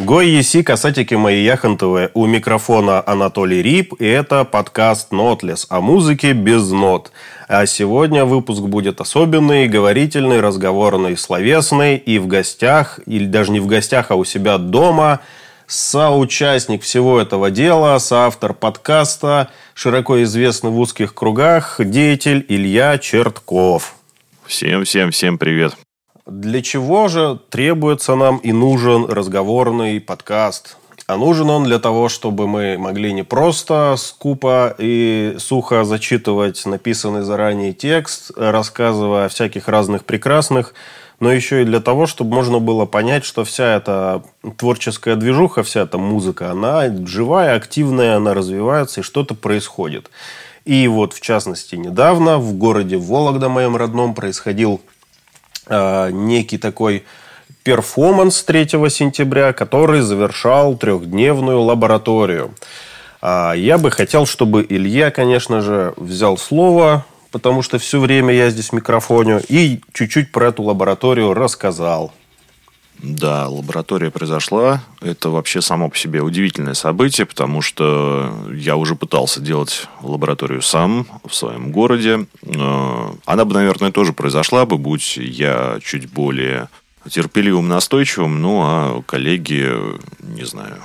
Гой еси, касатики мои яхонтовые. У микрофона Анатолий Рип. И это подкаст «Нотлес» о музыке без нот. А сегодня выпуск будет особенный, говорительный, разговорный, словесный. И в гостях, или даже не в гостях, а у себя дома – соучастник всего этого дела, соавтор подкаста, широко известный в узких кругах, деятель Илья Чертков. Всем, всем, всем привет. Для чего же требуется нам и нужен разговорный подкаст? А нужен он для того, чтобы мы могли не просто скупо и сухо зачитывать написанный заранее текст, рассказывая о всяких разных прекрасных, но еще и для того, чтобы можно было понять, что вся эта творческая движуха, вся эта музыка, она живая, активная, она развивается и что-то происходит. И вот, в частности, недавно в городе Вологда, моем родном, происходил некий такой перформанс 3 сентября, который завершал трехдневную лабораторию. А, я бы хотел, чтобы Илья, конечно же, взял слово, потому что все время я здесь микрофоню, и чуть-чуть про эту лабораторию рассказал. Да, лаборатория произошла. Это вообще само по себе удивительное событие, потому что я уже пытался делать лабораторию сам в своем городе. Э, она бы, наверное, тоже произошла бы, будь я чуть более терпеливым, настойчивым. Ну, а коллеги, не знаю,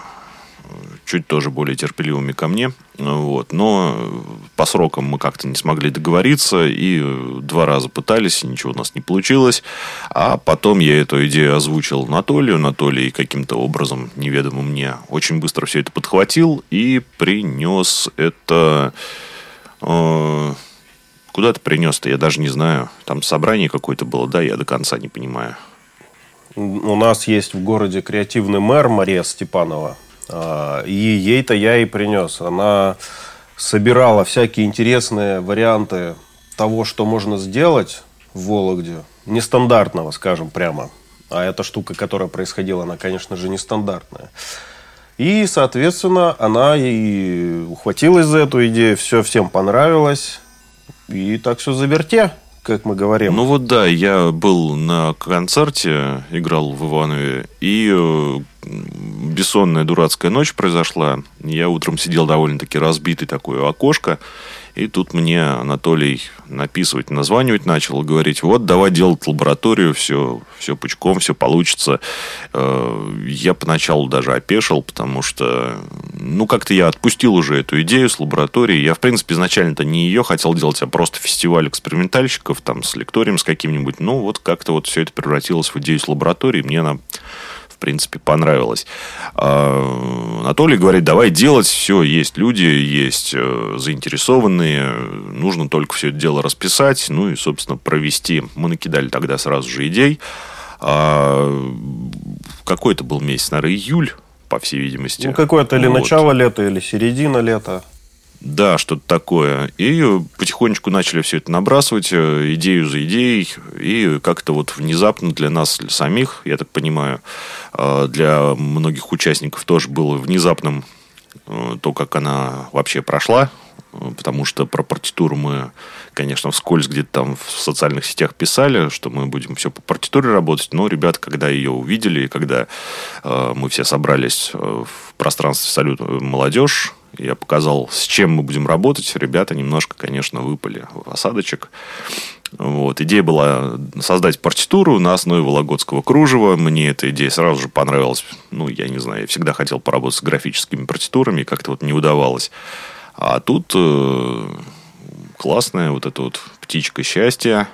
чуть тоже более терпеливыми ко мне. Вот. Но по срокам мы как-то не смогли договориться, и два раза пытались, и ничего у нас не получилось. А потом я эту идею озвучил Анатолию. Анатолий каким-то образом, неведомым мне, очень быстро все это подхватил и принес это... Э, куда ты принес-то, я даже не знаю. Там собрание какое-то было, да, я до конца не понимаю. У нас есть в городе креативный мэр Мария Степанова. А, и ей-то я и принес. Она собирала всякие интересные варианты того, что можно сделать в Вологде. Нестандартного, скажем прямо. А эта штука, которая происходила, она, конечно же, нестандартная. И, соответственно, она и ухватилась за эту идею, все всем понравилось. И так все заверте как мы говорим. Ну вот да, я был на концерте, играл в Иванове, и э, бессонная дурацкая ночь произошла. Я утром сидел довольно-таки разбитый такое окошко, и тут мне Анатолий написывать, названивать начал, говорить, вот, давай делать лабораторию, все, все пучком, все получится. Э, я поначалу даже опешил, потому что, ну, как-то я отпустил уже эту идею с лабораторией. Я, в принципе, изначально-то не ее хотел делать, а просто фестиваль экспериментальщиков, там, с лекторием с каким-нибудь. Ну, вот как-то вот все это превратилось в идею с лабораторией. Мне она в принципе, понравилось. А, Анатолий говорит, давай делать, все, есть люди, есть э, заинтересованные, нужно только все это дело расписать, ну и, собственно, провести. Мы накидали тогда сразу же идей. А, какой это был месяц, наверное, июль, по всей видимости. Ну, какое-то или вот. начало лета, или середина лета. Да, что-то такое. И потихонечку начали все это набрасывать, э, идею за идеей. И как-то вот внезапно для нас для самих, я так понимаю, э, для многих участников тоже было внезапным э, то, как она вообще прошла. Потому что про партитуру мы, конечно, вскользь где-то там в социальных сетях писали, что мы будем все по партитуре работать. Но ребята, когда ее увидели, и когда мы все собрались в пространстве «Салют молодежь», я показал, с чем мы будем работать. Ребята немножко, конечно, выпали в осадочек. Вот. Идея была создать партитуру на основе вологодского кружева. Мне эта идея сразу же понравилась. Ну, я не знаю, я всегда хотел поработать с графическими партитурами, как-то вот не удавалось. А тут э, классная вот эта вот птичка счастья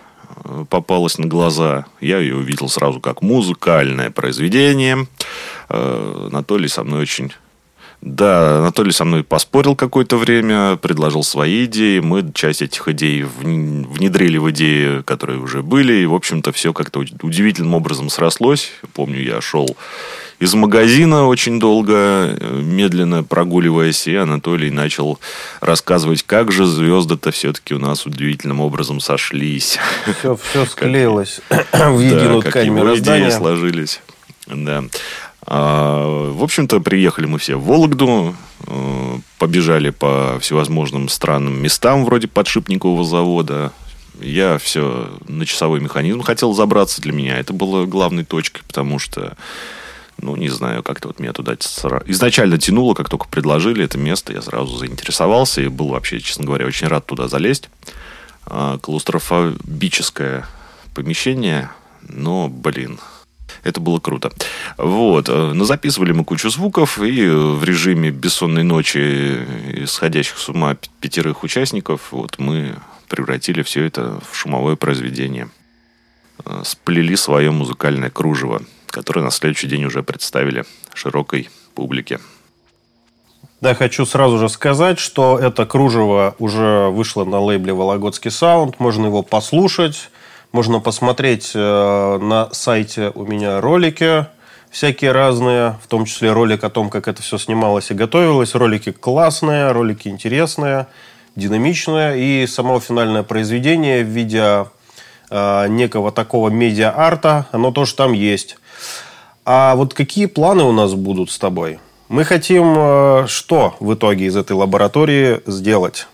э, попалась на глаза. Я ее увидел сразу как музыкальное произведение. Э, Анатолий со мной очень да, Анатолий со мной поспорил какое-то время, предложил свои идеи. Мы часть этих идей внедрили в идеи, которые уже были. И, в общем-то, все как-то удивительным образом срослось. Помню, я шел из магазина очень долго, э, медленно прогуливаясь, и Анатолий начал рассказывать, как же звезды-то все-таки у нас удивительным образом сошлись. Все, все склеилось в единую ткань мироздания. идеи сложились. Да. А, в общем-то, приехали мы все в Вологду, э, побежали по всевозможным странным местам, вроде подшипникового завода. Я все на часовой механизм хотел забраться для меня. Это было главной точкой, потому что Ну, не знаю, как-то вот меня туда изначально тянуло, как только предложили это место, я сразу заинтересовался и был вообще, честно говоря, очень рад туда залезть. А, клаустрофобическое помещение, но, блин, это было круто. Вот. Э, но записывали мы кучу звуков, и в режиме бессонной ночи исходящих с ума пятерых участников вот мы превратили все это в шумовое произведение. Э, сплели свое музыкальное кружево, которое на следующий день уже представили широкой публике. Да, хочу сразу же сказать, что это кружево уже вышло на лейбле «Вологодский саунд». Можно его послушать. Можно посмотреть э, на сайте у меня ролики всякие разные, в том числе ролик о том, как это все снималось и готовилось. Ролики классные, ролики интересные, динамичные. И само финальное произведение в виде э, некого такого медиа-арта, оно тоже там есть. А вот какие планы у нас будут с тобой? Мы хотим э, что в итоге из этой лаборатории сделать?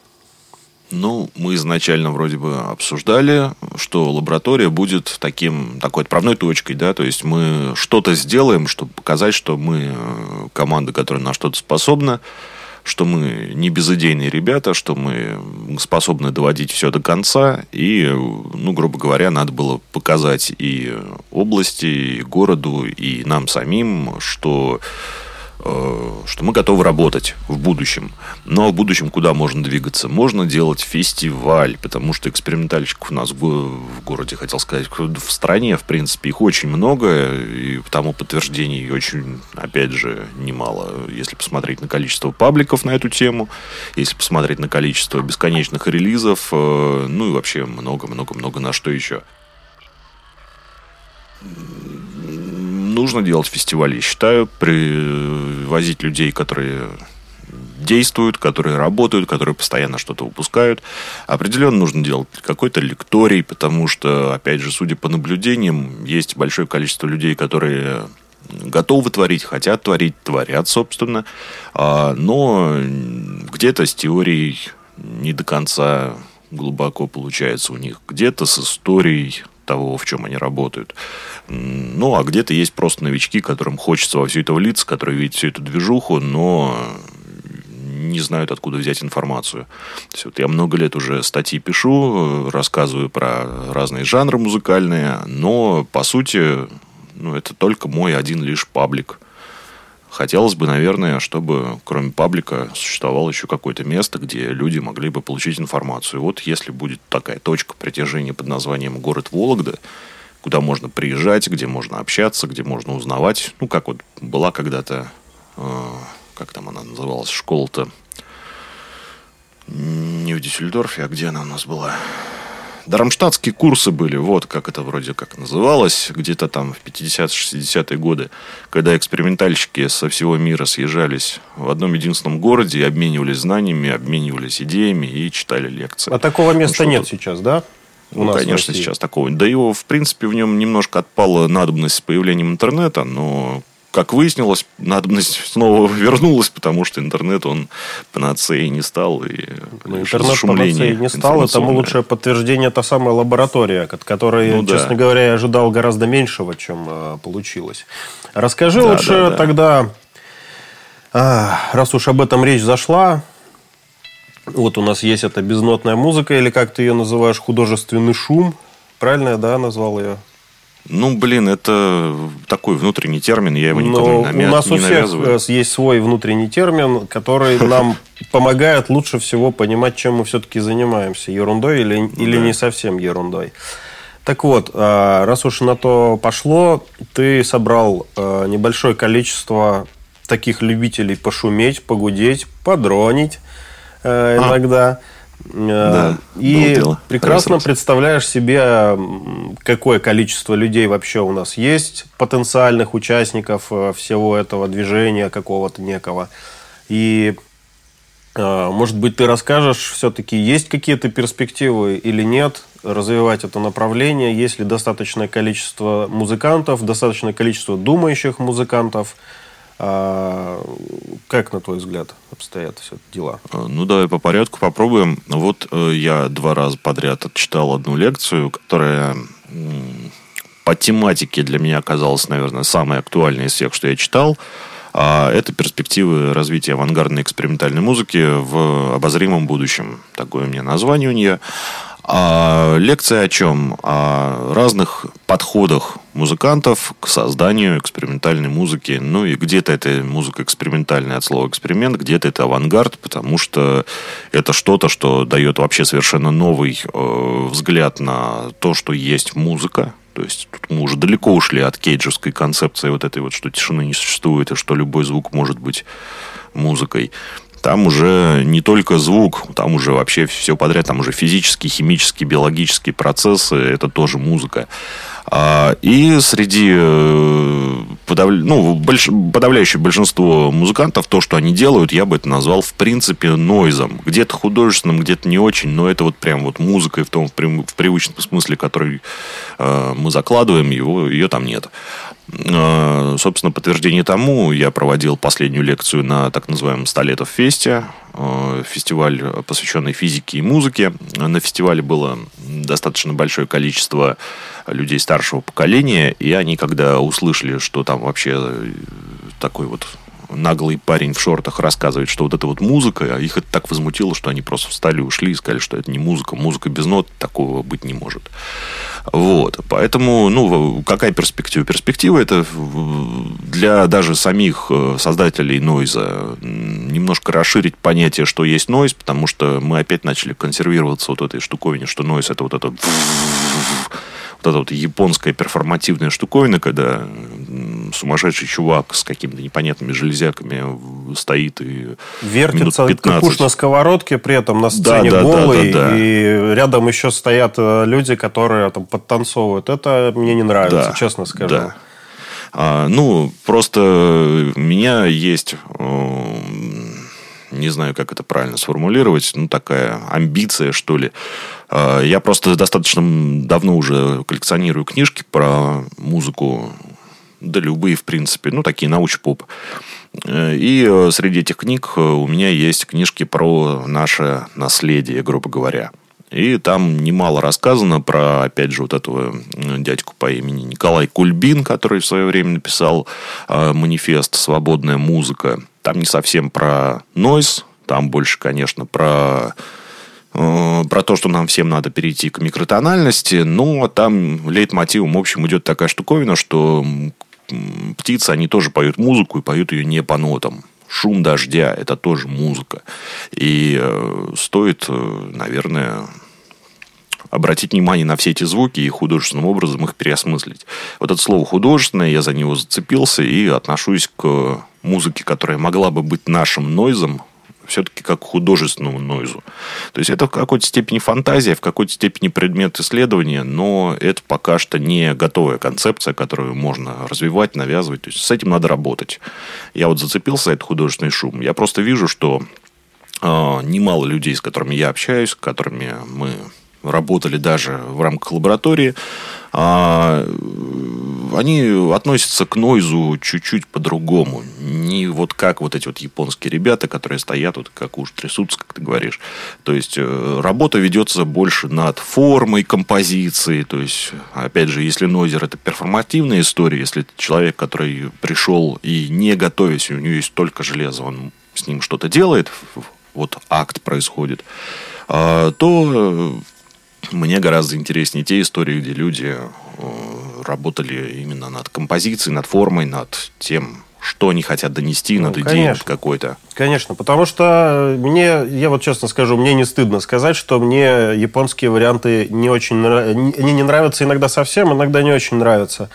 Ну, мы изначально вроде бы обсуждали, что лаборатория будет таким, такой отправной точкой, да, то есть мы что-то сделаем, чтобы показать, что мы э, команда, которая на что-то способна, что мы не безыдейные ребята, что мы способны доводить все до конца. И, ну, грубо говоря, надо было показать и области, и городу, и нам самим, что что мы готовы работать в будущем. Но в будущем куда можно двигаться? Можно делать фестиваль, потому что экспериментальщиков у нас в городе, хотел сказать, в стране, в принципе, их очень много, и тому подтверждений очень, опять же, немало. Если посмотреть на количество пабликов на эту тему, если посмотреть на количество бесконечных релизов, э, ну и вообще много-много-много на что еще нужно делать фестивали, считаю, привозить людей, которые действуют, которые работают, которые постоянно что-то выпускают. Определенно нужно делать какой-то лекторий, потому что, опять же, судя по наблюдениям, есть большое количество людей, которые готовы творить, хотят творить, творят, собственно, а, но где-то с теорией не до конца глубоко получается у них, где-то с историей того, в чем они работают. Ну, а где-то есть просто новички, которым хочется во все это влиться, которые видят всю эту движуху, но не знают, откуда взять информацию. То есть, вот я много лет уже статьи пишу, рассказываю про разные жанры музыкальные, но, по сути, ну, это только мой один лишь паблик – Хотелось бы, наверное, чтобы кроме паблика существовало еще какое-то место, где люди могли бы получить информацию. Вот если будет такая точка притяжения под названием город Вологда, куда можно приезжать, где можно общаться, где можно узнавать. Ну, как вот была когда-то, э, как там она называлась, школа-то не в Дюссельдорфе, а где она у нас была? Дармштадтские курсы были, вот как это вроде как называлось, где-то там в 50-60-е годы, когда экспериментальщики со всего мира съезжались в одном единственном городе и обменивались знаниями, обменивались идеями и читали лекции. А такого места ну, нет сейчас, да? У ну, конечно, сейчас такого. Да его, в принципе, в нем немножко отпала надобность с появлением интернета, но как выяснилось, надобность снова вернулась, потому что интернет, он панацеей не стал. И ну, интернет панацеей не стал, тому лучшее подтверждение та самая лаборатория, от которой, ну, честно да. говоря, я ожидал гораздо меньшего, чем э, получилось. Расскажи да, лучше да, да. тогда, э, раз уж об этом речь зашла, вот у нас есть эта безнотная музыка, или как ты ее называешь, художественный шум. Правильно я, да, назвал ее? Ну, блин, это такой внутренний термин, я его никому не, навя... У нас у всех навязываю. есть свой внутренний термин, который нам помогает лучше всего понимать, чем мы все-таки занимаемся, ерундой или, или не совсем ерундой. Так вот, а, раз уж на то пошло, ты собрал а, небольшое количество таких любителей пошуметь, погудеть, подронить э, иногда. А. Да, и прекрасно Раз представляешь себе, какое количество людей вообще у нас есть, потенциальных участников э, всего этого движения какого-то некого. И, э, может быть, ты расскажешь, все-таки есть какие-то перспективы или нет развивать это направление, есть ли достаточное количество музыкантов, достаточное количество думающих музыкантов – а, как, на твой взгляд, обстоят все дела? А, ну, давай по порядку попробуем. Вот э, я два раза подряд отчитал одну лекцию, которая по тематике для меня оказалась, наверное, самая актуальная из всех, что я читал. А это перспективы развития авангардной экспериментальной музыки в обозримом будущем. Такое у меня название у нее. А лекция о чем? О разных подходах музыкантов к созданию экспериментальной музыки. Ну и где-то это музыка экспериментальная от слова эксперимент, где-то это авангард, потому что это что-то, что дает вообще совершенно новый э, взгляд на то, что есть музыка. То есть тут мы уже далеко ушли от кейджевской концепции вот этой вот, что тишины не существует, и что любой звук может быть музыкой там уже не только звук, там уже вообще все подряд, там уже физические, химические, биологические процессы, это тоже музыка. А, и среди э, подав... ну, больш... подавляющее большинство музыкантов, то, что они делают, я бы это назвал, в принципе, нойзом. Где-то художественным, где-то не очень, но это вот прям вот музыкой в том в привычном смысле, который э, мы закладываем, его, ее там нет. Э, собственно, подтверждение тому, я проводил последнюю лекцию на так называемом Столетов фесте, э, фестиваль, посвященный физике и музыке. На фестивале было достаточно большое количество людей старшего поколения, и они, когда услышали, что там вообще такой вот наглый парень в шортах рассказывает, что вот это вот музыка, а их это так возмутило, что они просто встали, ушли и сказали, что это не музыка. Музыка без нот такого быть не может. Вот. Поэтому, ну, какая перспектива? Перспектива это для даже самих э, создателей нойза немножко расширить понятие, что есть нойз, потому что мы опять начали консервироваться вот этой штуковине, что нойз это вот это вот эта вот японская перформативная штуковина, когда сумасшедший чувак с какими-то непонятными железяками стоит и Вертится, как уж на сковородке, при этом на сцене да, да, голый, да, да, да. и рядом еще стоят э, люди, которые там подтанцовывают. Это мне не нравится, да, честно скажу. Да. А, ну, просто у меня есть э, не знаю, как это правильно сформулировать, ну, такая амбиция, что ли. А, я просто достаточно давно уже коллекционирую книжки про музыку, да любые, в принципе, ну, такие науч-поп. И э, среди этих книг э, у меня есть книжки про наше наследие, грубо говоря. И там немало рассказано про, опять же, вот этого дядьку по имени Николай Кульбин, который в свое время написал э, манифест «Свободная музыка». Там не совсем про нойз, там больше, конечно, про э, про то, что нам всем надо перейти к микротональности, но там лейтмотивом, в общем, идет такая штуковина, что птицы, они тоже поют музыку и поют ее не по нотам. Шум дождя – это тоже музыка. И э, стоит, э, наверное, обратить внимание на все эти звуки и художественным образом их переосмыслить. Вот это слово «художественное», я за него зацепился и отношусь к музыке, которая могла бы быть нашим нойзом, все-таки как художественному нойзу. То есть это в какой-то степени фантазия, в какой-то степени предмет исследования, но это пока что не готовая концепция, которую можно развивать, навязывать. То есть с этим надо работать. Я вот зацепился за этот художественный шум. Я просто вижу, что э, немало людей, с которыми я общаюсь, с которыми мы работали даже в рамках лаборатории, а, они относятся к нойзу чуть-чуть по-другому. Не вот как вот эти вот японские ребята, которые стоят, вот как уж трясутся, как ты говоришь. То есть, э, работа ведется больше над формой композиции. То есть, опять же, если нойзер это перформативная история, если это человек, который пришел и не готовясь, у него есть только железо, он с ним что-то делает, вот акт происходит, а, то мне гораздо интереснее те истории, где люди э, работали именно над композицией, над формой, над тем, что они хотят донести, ну, над идеей какой-то. Конечно, потому что мне, я вот честно скажу, мне не стыдно сказать, что мне японские варианты не очень они не нравятся иногда совсем, иногда не очень нравятся.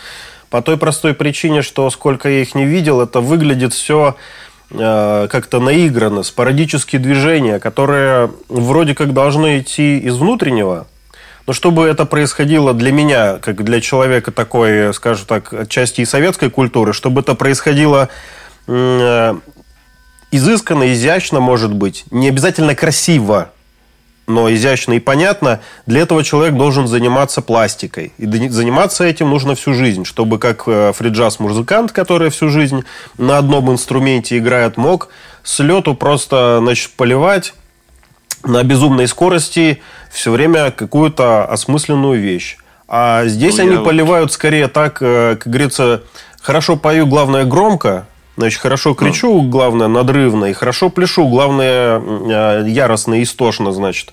По той простой причине, что сколько я их не видел, это выглядит все э, как-то наигранно, спорадические движения, которые вроде как должны идти из внутреннего, но чтобы это происходило для меня, как для человека такой, скажем так, отчасти и советской культуры, чтобы это происходило э, изысканно, изящно, может быть, не обязательно красиво, но изящно и понятно, для этого человек должен заниматься пластикой. И заниматься этим нужно всю жизнь, чтобы как э, фриджаз-музыкант, который всю жизнь на одном инструменте играет, мог с лету просто значит, поливать на безумной скорости все время какую-то осмысленную вещь. А здесь Ну, они я поливают скорее так, э, как говорится, хорошо пою, главное громко, значит, хорошо кричу, главное надрывно, и хорошо пляшу, главное э, яростно и истошно, значит.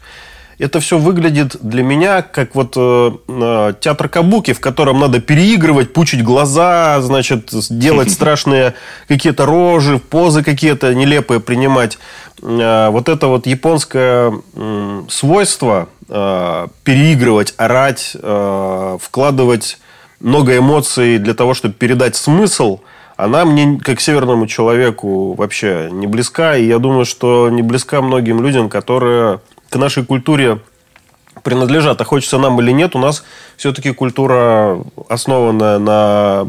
Это все выглядит для меня как вот э, э, театр кабуки, в котором надо переигрывать, пучить глаза, значит, делать страшные какие-то рожи, позы какие-то нелепые принимать. Э, Вот это вот японское м, свойство э, переигрывать, орать, э, вкладывать много эмоций для того, чтобы передать смысл, она мне, как северному человеку, вообще не близка. И я думаю, что не близка многим людям, которые к нашей культуре принадлежат. А хочется нам или нет, у нас все-таки культура основана на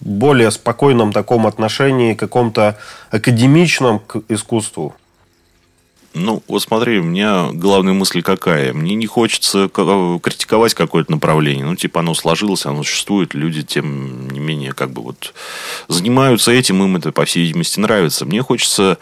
более спокойном таком отношении, каком-то академичном к искусству. Ну, вот смотри, у меня главная мысль какая. Мне не хочется критиковать какое-то направление. Ну, типа, оно сложилось, оно существует. Люди, тем не менее, как бы вот занимаются этим, им это, по всей видимости, нравится. Мне хочется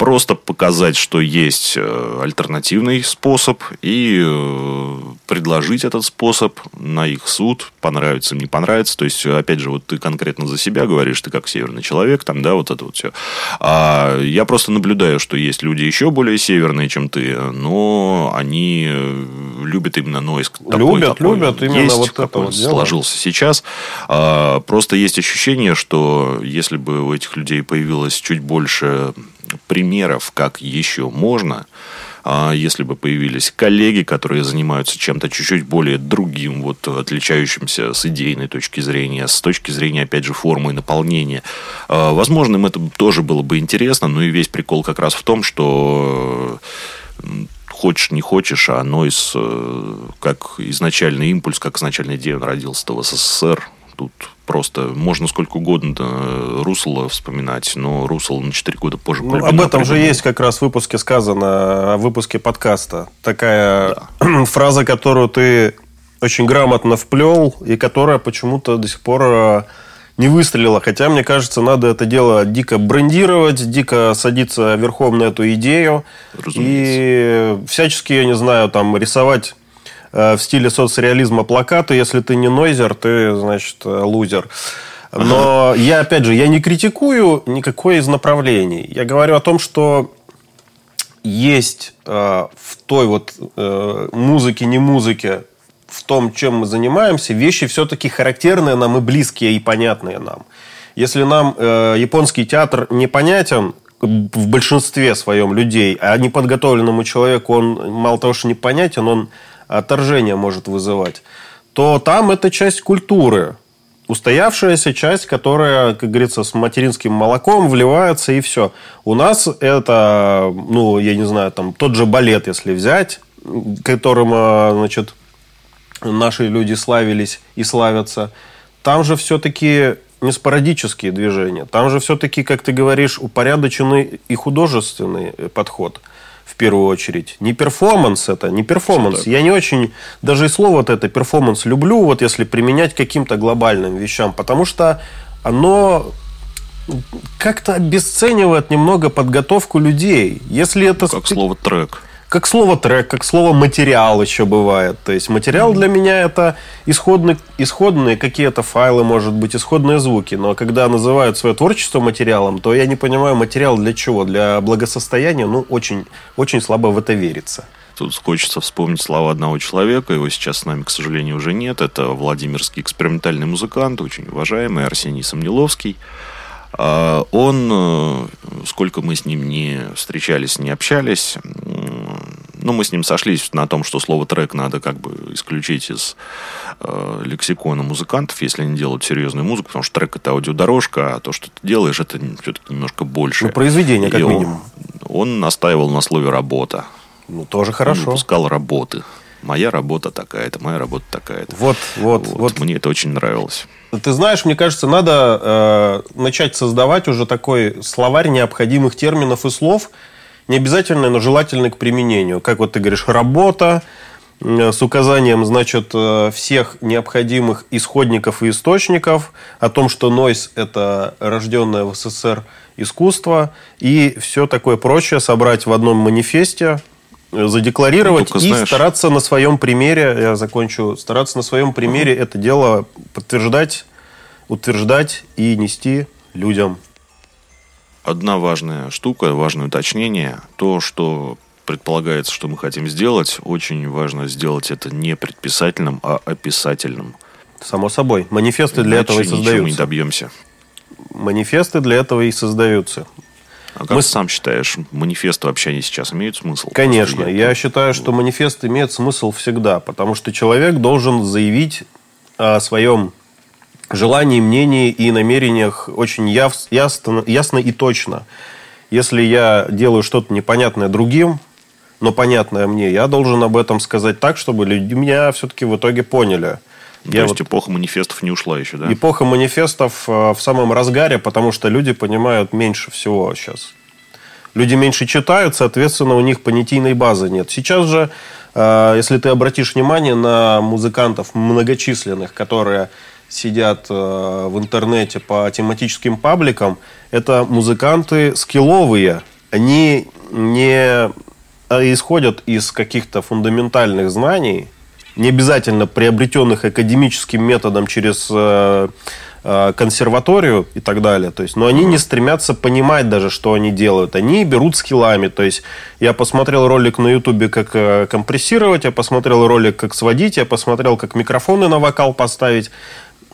просто показать, что есть э, альтернативный способ и э, предложить этот способ на их суд, понравится не понравится. То есть, опять же, вот ты конкретно за себя говоришь, ты как северный человек, там, да, вот это вот все. А я просто наблюдаю, что есть люди еще более северные, чем ты, но они э, любят именно нойз. такой, Любят, какой любят именно есть, вот это вот дело. сложился сейчас. А, Просто есть ощущение, что если бы у этих людей появилось чуть больше примеров, как еще можно, а если бы появились коллеги, которые занимаются чем-то чуть-чуть более другим, вот отличающимся с идейной точки зрения, с точки зрения, опять же, формы и наполнения, а, возможно, им это тоже было бы интересно, но и весь прикол как раз в том, что хочешь, не хочешь, а Нойс, э, как изначальный импульс, как изначальная идея, он родился в СССР. Тут просто можно сколько угодно да, Руссела вспоминать, но Руссел на 4 года позже Ну, об этом же придумал. есть как раз в выпуске сказано, о выпуске подкаста. Такая фраза, которую ты очень грамотно вплел, и которая почему-то до сих пор э, не выстрелила. Хотя, мне кажется, надо это дело дико брендировать, дико садиться верхом на эту идею. И всячески, я не знаю, там рисовать в стиле соцреализма плакаты. Если ты не нойзер, ты, значит, э, лузер. Но я, опять же, я не критикую никакое из направлений. Я говорю о том, что есть э, в той вот э, музыке, не музыке, в том, чем мы занимаемся, вещи все-таки характерные нам и близкие, и понятные нам. Если нам э, японский театр непонятен в большинстве своем людей, а неподготовленному человеку он мало того, что непонятен, он отторжение может вызывать, то там это часть культуры. Устоявшаяся часть, которая, как говорится, с материнским молоком вливается и все. У нас это, ну, я не знаю, там тот же балет, если взять, которым, э, значит, наши люди славились и славятся, там же все-таки не спорадические движения. Там же все-таки, как ты говоришь, упорядоченный и художественный подход в первую очередь. Не перформанс это, не перформанс. Я не очень, даже и слово вот это перформанс люблю, вот если применять к каким-то глобальным вещам, потому что оно как-то обесценивает немного подготовку людей. Если это Как слово трек. Как слово трек, как слово материал еще бывает. То есть материал для меня это исходные, исходные какие-то файлы, может быть, исходные звуки. Но когда называют свое творчество материалом, то я не понимаю, материал для чего? Для благосостояния? Ну, очень, очень слабо в это верится. Тут хочется вспомнить слова одного человека. Его сейчас с нами, к сожалению, уже нет. Это Владимирский экспериментальный музыкант, очень уважаемый Арсений Самниловский. А, Он, э, сколько мы с ним не встречались, не общались, ну, мы с ним сошлись на том, что слово трек надо как бы исключить из э, лексикона музыкантов, если они делают серьезную музыку, потому что трек это аудиодорожка, а то, что ты делаешь, это все-таки немножко больше. Ну, произведение, как И он- минимум. Он настаивал на слове работа. Ну, тоже Он хорошо. выпускал работы. Моя работа такая-то, моя работа такая-то. Вот, вот, Вот, вот. Мне это очень нравилось. Ты знаешь, мне кажется, надо э, начать создавать уже такой словарь необходимых терминов и слов, не обязательно, но желательный к применению. Как вот ты говоришь, работа, э, с указанием, значит, э, всех необходимых исходников и источников, о том, что нойс – это рожденное в СССР искусство, и все такое прочее собрать в одном манифесте, задекларировать ну, и знаешь... стараться на своем примере, я закончу, стараться на своем примере uh-huh. это дело подтверждать, утверждать и нести людям. Одна важная штука, важное уточнение, то, что предполагается, что мы хотим сделать, очень важно сделать это не предписательным, а описательным. Само собой. Манифесты для Иначе этого и создаются. мы не добьемся. Манифесты для этого и создаются. А как мы... ты сам считаешь, манифесты вообще они сейчас имеют смысл? Конечно. Я... я считаю, что манифест имеет смысл всегда, потому что человек должен заявить о своем желании, мнении и намерениях очень яв... ясно, ясно и точно. Если я делаю что-то непонятное другим, но понятное мне, я должен об этом сказать так, чтобы люди меня все-таки в итоге поняли. То я есть вот... эпоха манифестов не ушла еще, да? Эпоха манифестов э, в самом разгаре, потому что люди понимают меньше всего сейчас. Люди меньше читают, соответственно, у них понятийной базы нет. Сейчас же, э, если ты обратишь внимание на музыкантов многочисленных, которые сидят э, в интернете по тематическим пабликам, это музыканты скилловые. Они не исходят из каких-то фундаментальных знаний, не обязательно приобретенных академическим методом через э, э, консерваторию и так далее. То есть, но они не стремятся понимать даже, что они делают. Они берут скиллами. То есть, я посмотрел ролик на ютубе, как компрессировать, я посмотрел ролик, как сводить, я посмотрел, как микрофоны на вокал поставить.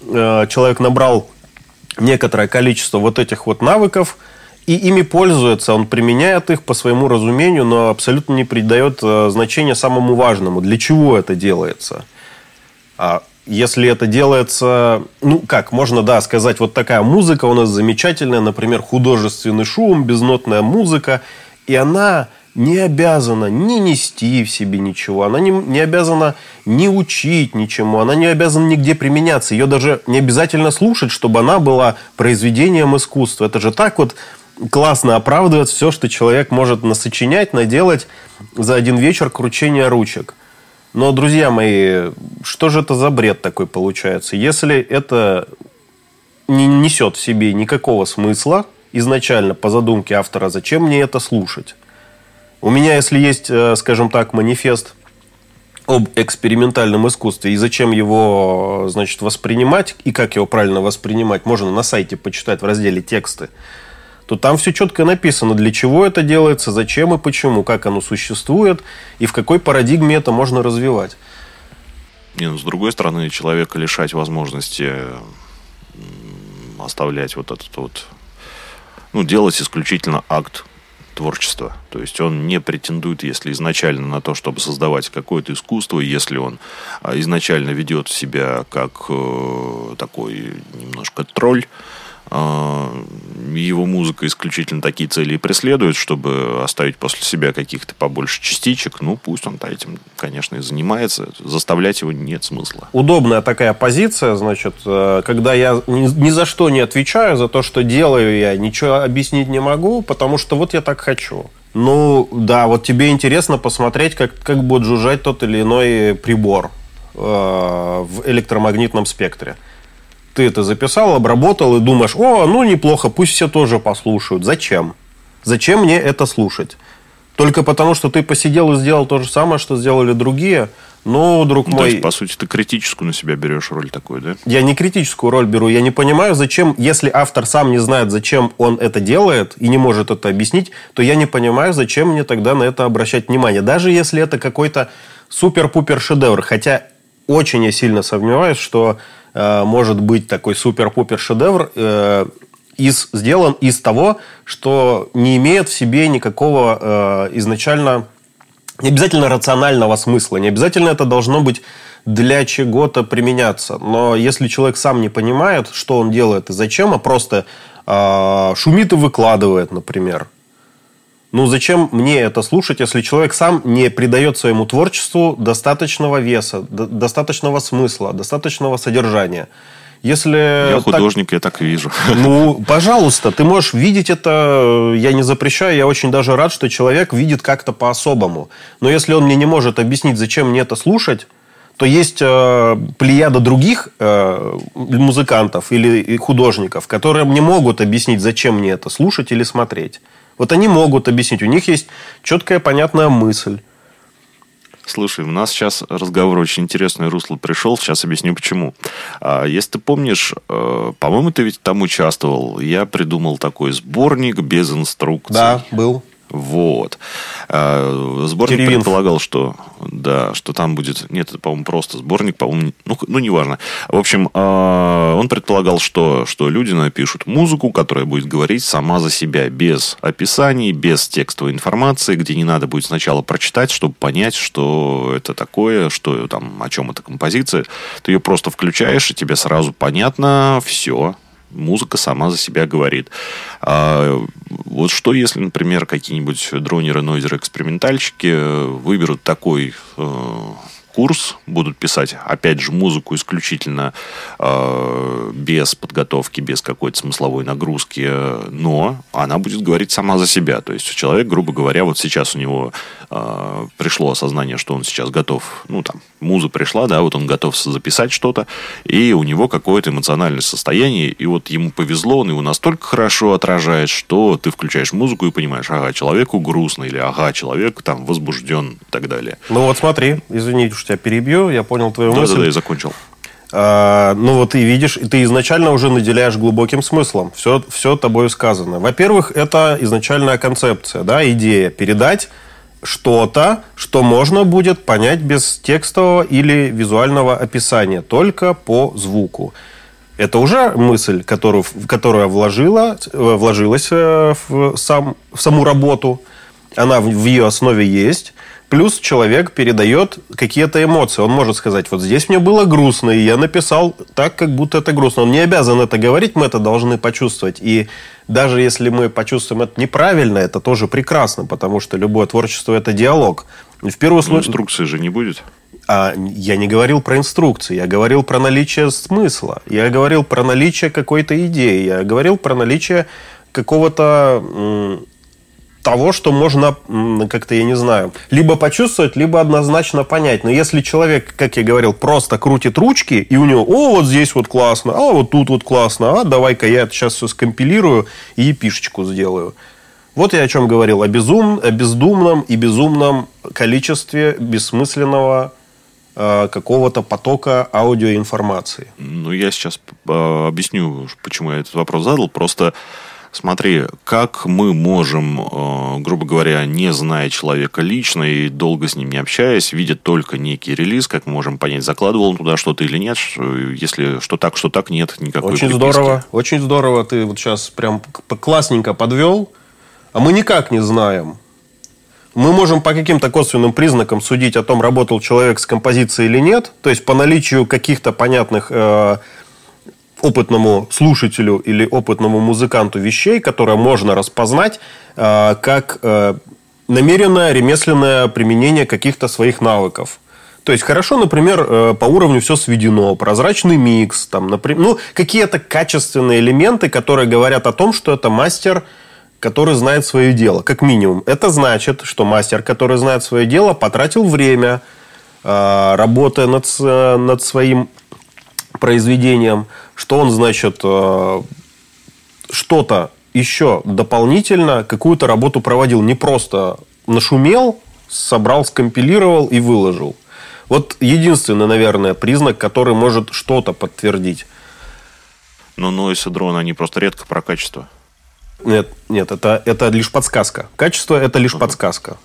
Человек набрал некоторое количество вот этих вот навыков – и ими пользуется, он применяет их по своему разумению, но абсолютно не придает э, значения самому важному. Для чего это делается? А если это делается, ну как, можно, да, сказать, вот такая музыка у нас замечательная, например, художественный шум, безнотная музыка, и она не обязана ни нести в себе ничего, она не, не обязана ни учить ничему, она не обязана нигде применяться, ее даже не обязательно слушать, чтобы она была произведением искусства. Это же так вот классно оправдывает все, что человек может насочинять, наделать за один вечер кручения ручек. Но, друзья мои, что же это за бред такой получается? Если это не несет в себе никакого смысла изначально по задумке автора, зачем мне это слушать? У меня, если есть, э, скажем так, манифест об экспериментальном искусстве и зачем его, значит, воспринимать и как его правильно воспринимать, можно на сайте почитать в разделе «Тексты» то там все четко написано, для чего это делается, зачем и почему, как оно существует и в какой парадигме это можно развивать. Не, ну, с другой стороны, человека лишать возможности оставлять вот этот вот, ну, делать исключительно акт творчества. То есть он не претендует, если изначально на то, чтобы создавать какое-то искусство, если он а, изначально ведет себя как э, такой немножко тролль, его музыка исключительно такие цели и преследует, чтобы оставить после себя каких-то побольше частичек. Ну, пусть он этим, конечно, и занимается. Заставлять его нет смысла. Удобная такая позиция, значит, э, когда я ни за что не отвечаю за то, что делаю я, ничего объяснить не могу, потому что вот я так хочу. Ну, да, вот тебе интересно посмотреть, как, как будет жужжать тот или иной прибор э, в электромагнитном спектре ты это записал, обработал и думаешь, о, ну неплохо, пусть все тоже послушают. Зачем? Зачем мне это слушать? Только потому, что ты посидел и сделал то же самое, что сделали другие. Ну, друг ну, мой... То есть, по сути, ты критическую на себя берешь роль такой, да? Я не критическую роль беру. Я не понимаю, зачем, если автор сам не знает, зачем он это делает и не может это объяснить, то я не понимаю, зачем мне тогда на это обращать внимание. Даже если это какой-то супер-пупер шедевр. Хотя очень я сильно сомневаюсь, что может быть такой супер-пупер шедевр э, из, сделан из того, что не имеет в себе никакого э, изначально, не обязательно рационального смысла, не обязательно это должно быть для чего-то применяться. Но если человек сам не понимает, что он делает и зачем, а просто э, шумит и выкладывает, например, ну, зачем мне это слушать, если человек сам не придает своему творчеству достаточного веса, достаточного смысла, достаточного содержания? Если я художник, так, я так вижу. Ну, пожалуйста, ты можешь видеть это, я не запрещаю, я очень даже рад, что человек видит как-то по-особому. Но если он мне не может объяснить, зачем мне это слушать, то есть э, плеяда других э, музыкантов или художников, которые мне могут объяснить, зачем мне это слушать или смотреть. Вот они могут объяснить. У них есть четкая, понятная мысль. Слушай, у нас сейчас разговор очень интересное русло пришел. Сейчас объясню почему. А, если ты помнишь, э, по-моему, ты ведь там участвовал. Я придумал такой сборник без инструкций. Да, был. Вот. А, сборник Теревинф. предполагал, что да, что там будет. Нет, это, по-моему, просто сборник, по-моему, ну, ну неважно. В общем, а, он предполагал, что, что люди напишут музыку, которая будет говорить сама за себя, без описаний, без текстовой информации, где не надо будет сначала прочитать, чтобы понять, что это такое, что там, о чем эта композиция. Ты ее просто включаешь, и тебе сразу понятно все, музыка сама за себя говорит. А вот что если, например, какие-нибудь дронеры, нойзеры, экспериментальщики выберут такой э, курс, будут писать, опять же, музыку исключительно э, без подготовки, без какой-то смысловой нагрузки, но она будет говорить сама за себя. То есть человек, грубо говоря, вот сейчас у него э, пришло осознание, что он сейчас готов, ну там, муза пришла, да, вот он готов записать что-то, и у него какое-то эмоциональное состояние, и вот ему повезло, он его настолько хорошо отражает, что ты включаешь музыку и понимаешь, ага, человеку грустно, или ага, человек там возбужден и так далее. Ну вот смотри, извините, тебя перебью, я понял твою Да, мысль. да, да, я закончил. А, ну вот ты видишь, и ты изначально уже наделяешь глубоким смыслом. Все, все тобой сказано. Во-первых, это изначальная концепция, да, идея передать что-то, что можно будет понять без текстового или визуального описания, только по звуку. Это уже мысль, которую, которая вложила, э, вложилась э, в, сам, в саму работу. Она в, в ее основе есть. Плюс человек передает какие-то эмоции. Он может сказать, вот здесь мне было грустно, и я написал так, как будто это грустно. Он не обязан это говорить, мы это должны почувствовать. И даже если мы почувствуем это неправильно, это тоже прекрасно, потому что любое творчество – это диалог. В первую Ну, инструкции же не будет. А, я не говорил про инструкции, я говорил про наличие смысла, я говорил про наличие какой-то идеи, я говорил про наличие какого-то того, что можно как-то, я не знаю, либо почувствовать, либо однозначно понять. Но если человек, как я говорил, просто крутит ручки, и у него, о, вот здесь вот классно, а вот тут вот классно, а давай-ка я сейчас все скомпилирую и пишечку сделаю. Вот я о чем говорил, о, безум, о бездумном и безумном количестве бессмысленного э, какого-то потока аудиоинформации. Ну, я сейчас э, объясню, почему я этот вопрос задал. Просто смотри, как мы можем, э, грубо говоря, не зная человека лично и долго с ним не общаясь, видя только некий релиз, как мы можем понять, закладывал он туда что-то или нет, если что так, что так, нет никакой Очень приписки. здорово, очень здорово. Ты вот сейчас прям классненько подвел. А мы никак не знаем. Мы можем по каким-то косвенным признакам судить о том, работал человек с композицией или нет. То есть по наличию каких-то понятных э, опытному слушателю или опытному музыканту вещей, которые можно распознать э, как э, намеренное ремесленное применение каких-то своих навыков. То есть хорошо, например, э, по уровню все сведено, прозрачный микс, там, например, ну, какие-то качественные элементы, которые говорят о том, что это мастер, который знает свое дело, как минимум. Это значит, что мастер, который знает свое дело, потратил время, работая над, над своим произведением, что он, значит, э, что-то еще дополнительно, какую-то работу проводил. Не просто нашумел, собрал, скомпилировал и выложил. Вот единственный, наверное, признак, который может что-то подтвердить. Но Noise и дрон, они просто редко про качество. Нет, нет, это, это лишь подсказка. Качество – это лишь подсказка.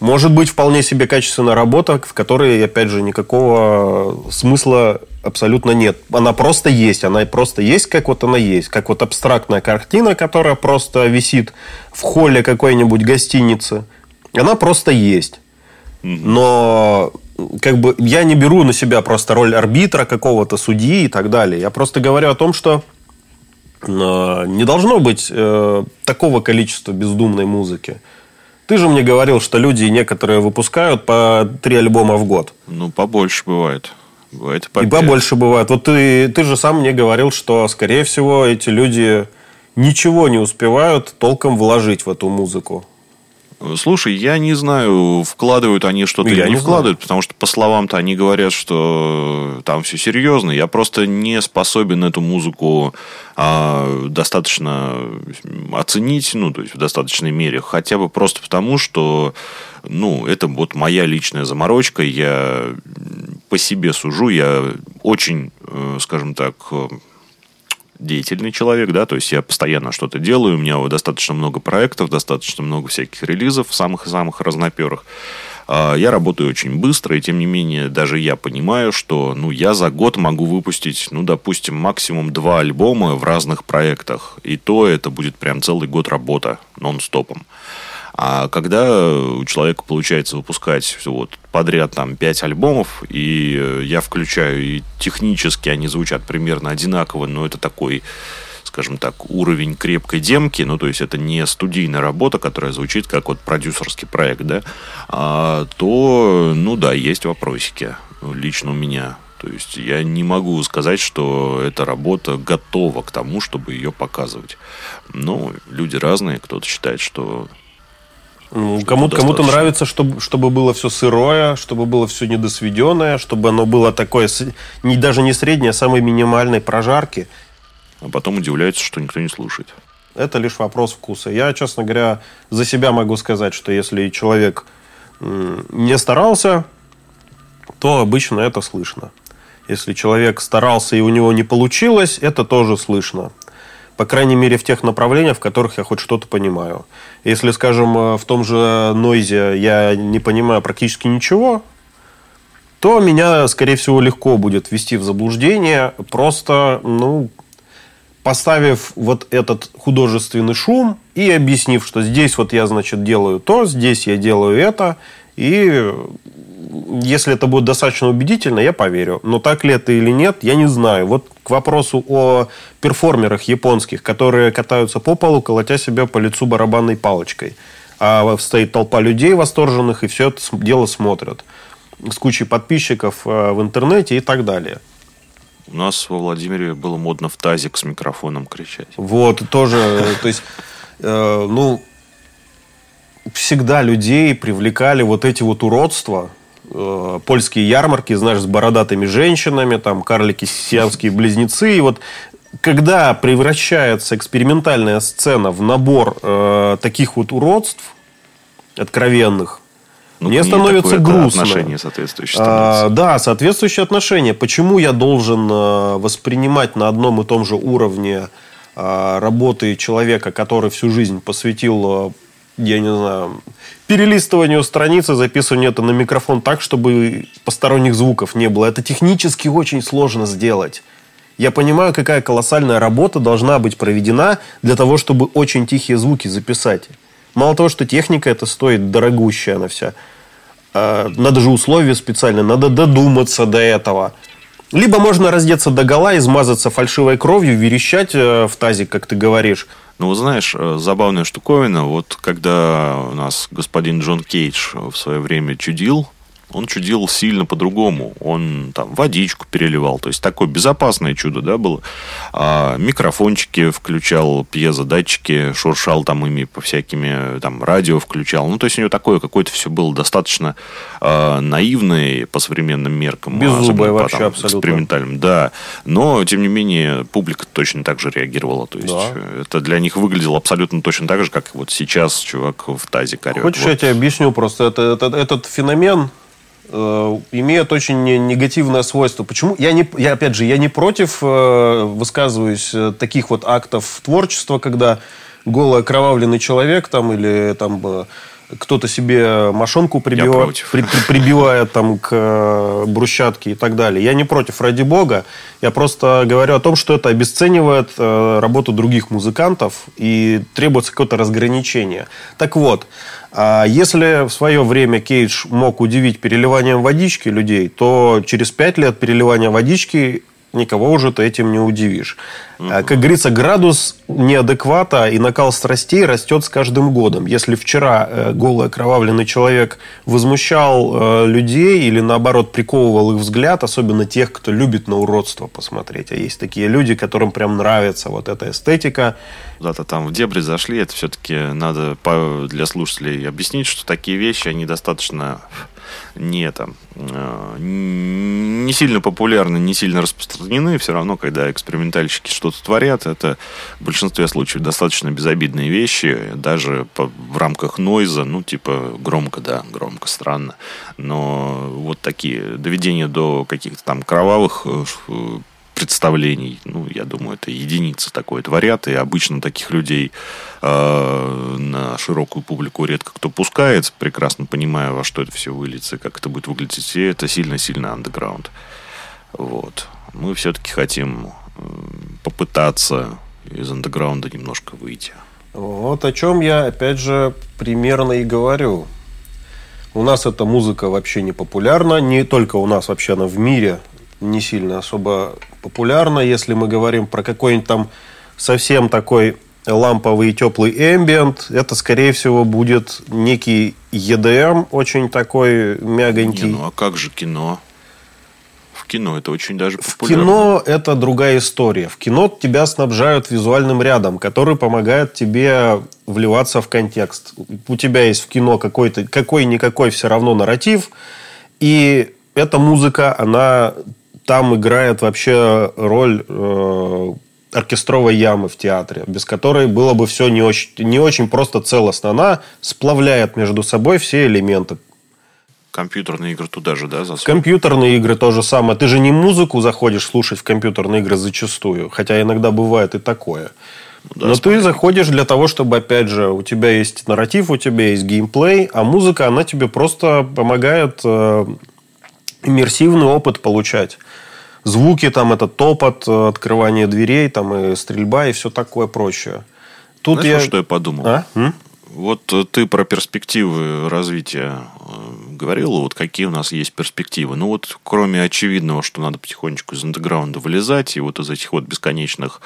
Может быть вполне себе качественная работа, в которой, опять же, никакого смысла абсолютно нет. Она просто есть. Она просто есть, как вот она есть. Как вот абстрактная картина, которая просто висит в холле какой-нибудь гостиницы. Она просто есть. Но как бы я не беру на себя просто роль арбитра какого-то, судьи и так далее. Я просто говорю о том, что э, не должно быть э, такого количества бездумной музыки. Ты же мне говорил, что люди некоторые выпускают по три альбома в год. Ну, побольше бывает. Бывает и по И побольше бывает. Вот ты, ты же сам мне говорил, что, скорее всего, эти люди ничего не успевают толком вложить в эту музыку. Слушай, я не знаю, вкладывают они что-то или не, не вкладывают, потому что по словам-то они говорят, что там все серьезно. Я просто не способен эту музыку а, достаточно оценить, ну, то есть в достаточной мере, хотя бы просто потому, что, ну, это вот моя личная заморочка, я по себе сужу, я очень, э, скажем так, деятельный человек, да, то есть я постоянно что-то делаю, у меня достаточно много проектов, достаточно много всяких релизов, самых-самых разноперых. А, я работаю очень быстро, и тем не менее даже я понимаю, что ну, я за год могу выпустить, ну, допустим, максимум два альбома в разных проектах. И то это будет прям целый год работа нон-стопом. А когда у человека получается выпускать вот подряд там пять альбомов, и э, я включаю, и технически они звучат примерно одинаково, но это такой скажем так, уровень крепкой демки, ну, то есть это не студийная работа, которая звучит как вот продюсерский проект, да, а, то, ну да, есть вопросики лично у меня. То есть я не могу сказать, что эта работа готова к тому, чтобы ее показывать. Но люди разные, кто-то считает, что ну, кому-то, кому-то нравится, чтобы, чтобы было все сырое, чтобы было все недосведенное, чтобы оно было такое, не, даже не среднее, а самой минимальной прожарки. А потом удивляются, что никто не слушает. Это лишь вопрос вкуса. Я, честно говоря, за себя могу сказать, что если человек не старался, то обычно это слышно. Если человек старался и у него не получилось, это тоже слышно по крайней мере, в тех направлениях, в которых я хоть что-то понимаю. Если, скажем, э, в том же Нойзе я не понимаю практически ничего, то меня, скорее всего, легко будет ввести в заблуждение, просто, ну, поставив вот этот художественный шум и объяснив, что здесь вот я, значит, делаю то, здесь я делаю это, и если это будет достаточно убедительно, я поверю. Но так ли это или нет, я не знаю. Вот к вопросу о перформерах японских, которые катаются по полу, колотя себя по лицу барабанной палочкой. А стоит толпа людей восторженных, и все это дело смотрят. С кучей подписчиков э, в интернете и так далее. У нас во Владимире было модно в тазик с микрофоном кричать. Вот, тоже, то есть, э, ну, всегда людей привлекали вот эти вот уродства, э, польские ярмарки, знаешь, с бородатыми женщинами, там карлики сиамские близнецы. И вот когда превращается экспериментальная сцена в набор э, таких вот уродств откровенных, ну, мне становится грустно. Отношение соответствующее а, Да, соответствующее отношение. Почему я должен э, воспринимать на одном и том же уровне э, работы человека, который всю жизнь посвятил я не знаю, перелистыванию страницы, записыванию это на микрофон так, чтобы посторонних звуков не было. Это технически очень сложно сделать. Я понимаю, какая колоссальная работа должна быть проведена для того, чтобы очень тихие звуки записать. Мало того, что техника это стоит дорогущая она вся. А, надо же условия специальные, надо додуматься до этого. Либо можно раздеться до гола, измазаться фальшивой кровью, верещать э, в тазик, как ты говоришь. Ну, знаешь, э, забавная штуковина, вот когда у нас господин Джон Кейдж в свое время чудил, он чудил сильно по-другому. Он там водичку переливал. То есть такое безопасное чудо, да, было. А, микрофончики включал, пьезодатчики, шуршал там ими по всякими, там, радио включал. Ну, то есть у него такое какое-то все было достаточно а, наивное по современным меркам. Беззубое вообще по, там, абсолютно. Экспериментальным, да. Но, тем не менее, публика точно так же реагировала. То есть да. это для них выглядело абсолютно точно так же, как вот сейчас чувак в тазе корет. Хочешь, вот. я тебе объясню просто? Это, это, этот феномен Э, имеют очень негативное свойство. Почему? Я, не, я опять же, я не против, э, высказываюсь, э, таких вот актов творчества, когда голый окровавленный человек там или там кто-то себе мошонку прибивает, при, при, прибивает там к брусчатке и так далее. Я не против, ради бога. Я просто говорю о том, что это обесценивает работу других музыкантов и требуется какое-то разграничение. Так вот, а если в свое время Кейдж мог удивить переливанием водички людей, то через пять лет переливания водички никого уже ты этим не удивишь. Угу. Как говорится, градус неадеквата и накал страстей растет с каждым годом. Если вчера э, голый окровавленный человек возмущал э, людей или наоборот приковывал их взгляд, особенно тех, кто любит на уродство посмотреть, а есть такие люди, которым прям нравится вот эта эстетика. Куда-то там в дебри зашли, это все-таки надо для слушателей объяснить, что такие вещи, они достаточно не, там, э, не сильно популярны, не сильно распространены, все равно, когда экспериментальщики что-то творят, это в большинстве случаев достаточно безобидные вещи, даже по, в рамках нойза, ну, типа, громко, да, громко, странно, но вот такие доведения до каких-то там кровавых э, представлений. Ну, я думаю, это единицы такое творят, и обычно таких людей э, на широкую публику редко кто пускает, прекрасно понимая, во что это все выльется, как это будет выглядеть, и это сильно-сильно андеграунд. Вот. Мы все-таки хотим попытаться из андеграунда немножко выйти. Вот о чем я, опять же, примерно и говорю. У нас эта музыка вообще не популярна, не только у нас, вообще она в мире не сильно особо популярна. Если мы говорим про какой-нибудь там совсем такой ламповый и теплый эмбиент, это, скорее всего, будет некий EDM, очень такой мягонький. Не, ну а как же кино? В кино это очень даже популярно. В кино это другая история. В кино тебя снабжают визуальным рядом, который помогает тебе вливаться в контекст. У тебя есть в кино какой-то, какой-никакой все равно нарратив, и эта музыка, она там играет вообще роль э, оркестровой ямы в театре, без которой было бы все не очень, не очень просто целостно. Она сплавляет между собой все элементы. Компьютерные игры туда же, да, засунут? Компьютерные игры то же самое. Ты же не музыку заходишь слушать в компьютерные игры зачастую, хотя иногда бывает и такое. Ну, да, Но смотри. ты заходишь для того, чтобы, опять же, у тебя есть нарратив, у тебя есть геймплей, а музыка, она тебе просто помогает э, иммерсивный опыт получать. Звуки, там, это топот, э, открывание дверей, там, и стрельба, и все такое прочее. Тут Знаешь, я... что я подумал? А? М? Вот э, ты про перспективы развития э, говорил, вот какие у нас есть перспективы. Ну вот, кроме очевидного, что надо потихонечку из андеграунда вылезать, и вот из этих вот бесконечных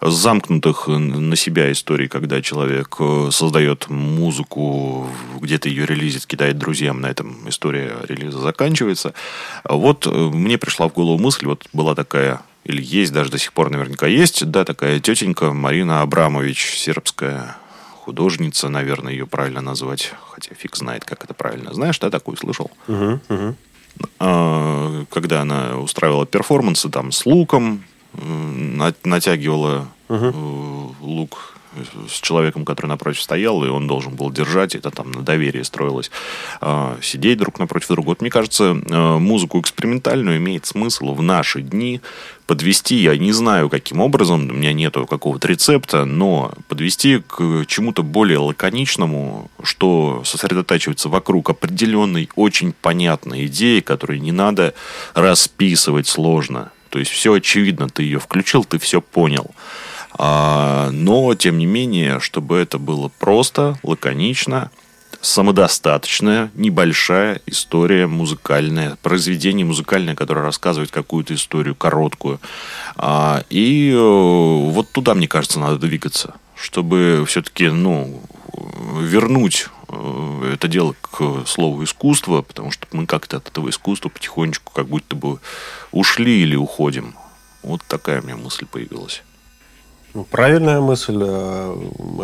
замкнутых на себя историй, когда человек э, создает музыку, где-то ее релизит, кидает друзьям, на этом история релиза заканчивается. Вот э, мне пришла в голову мысль, вот была такая или есть даже до сих пор наверняка есть, да, такая тетенька Марина Абрамович, сербская художница, наверное, ее правильно назвать, хотя фиг знает, как это правильно. Знаешь, да, такую слышал? Угу, угу. Когда она устраивала перформансы там с луком, натягивала угу. лук с человеком, который напротив стоял, и он должен был держать, это там на доверие строилось, а, сидеть друг напротив друга. Вот мне кажется, а, музыку экспериментальную имеет смысл в наши дни подвести, я не знаю, каким образом, у меня нету какого-то рецепта, но подвести к чему-то более лаконичному, что сосредотачивается вокруг определенной, очень понятной идеи, которую не надо расписывать сложно. То есть все очевидно, ты ее включил, ты все понял. А, но, тем не менее, чтобы это было просто, лаконично, самодостаточная, небольшая история музыкальная, произведение музыкальное, которое рассказывает какую-то историю короткую. А, и э, вот туда, мне кажется, надо двигаться, чтобы все-таки, ну, вернуть это дело к слову искусство, потому что мы как-то от этого искусства потихонечку как будто бы ушли или уходим. Вот такая у меня мысль появилась. Ну, правильная мысль. Э,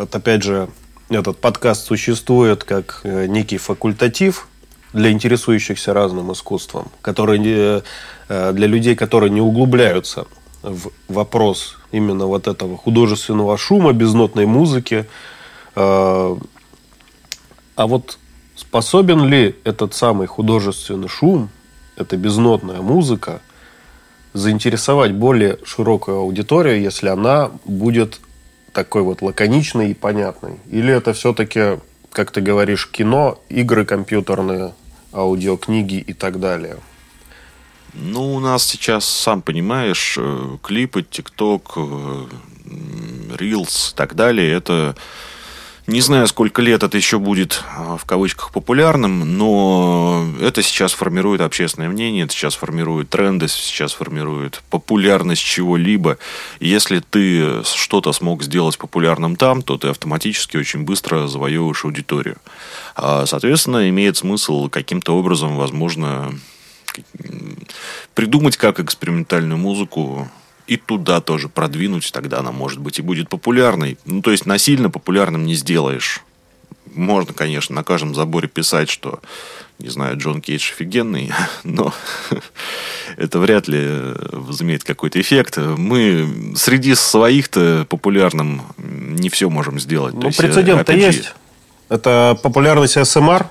это, опять же, этот подкаст существует как э, некий факультатив для интересующихся разным искусством, который для людей, которые не углубляются в вопрос именно вот этого художественного шума, безнотной музыки, а вот способен ли этот самый художественный шум, эта безнотная музыка, заинтересовать более широкую аудиторию, если она будет такой вот лаконичной и понятной? Или это все-таки, как ты говоришь, кино, игры компьютерные, аудиокниги и так далее? Ну, у нас сейчас, сам понимаешь, э, клипы, ТикТок, Reels и так далее, это Не знаю, сколько лет это еще будет а, в кавычках популярным, но это сейчас формирует общественное мнение, это сейчас формирует тренды, сейчас формирует популярность чего-либо. Если ты что-то смог сделать популярным там, то ты автоматически очень быстро завоевываешь аудиторию. А, соответственно, имеет смысл каким-то образом, возможно, придумать, как экспериментальную музыку и туда тоже продвинуть, тогда она, может быть, и будет популярной. Ну, то есть, насильно популярным не сделаешь. Можно, конечно, на каждом заборе писать, что, не знаю, Джон Кейдж офигенный, но это вряд ли возымеет какой-то эффект. Мы среди своих-то популярным не все можем сделать. Ну, прецедент-то есть. Это популярность СМР.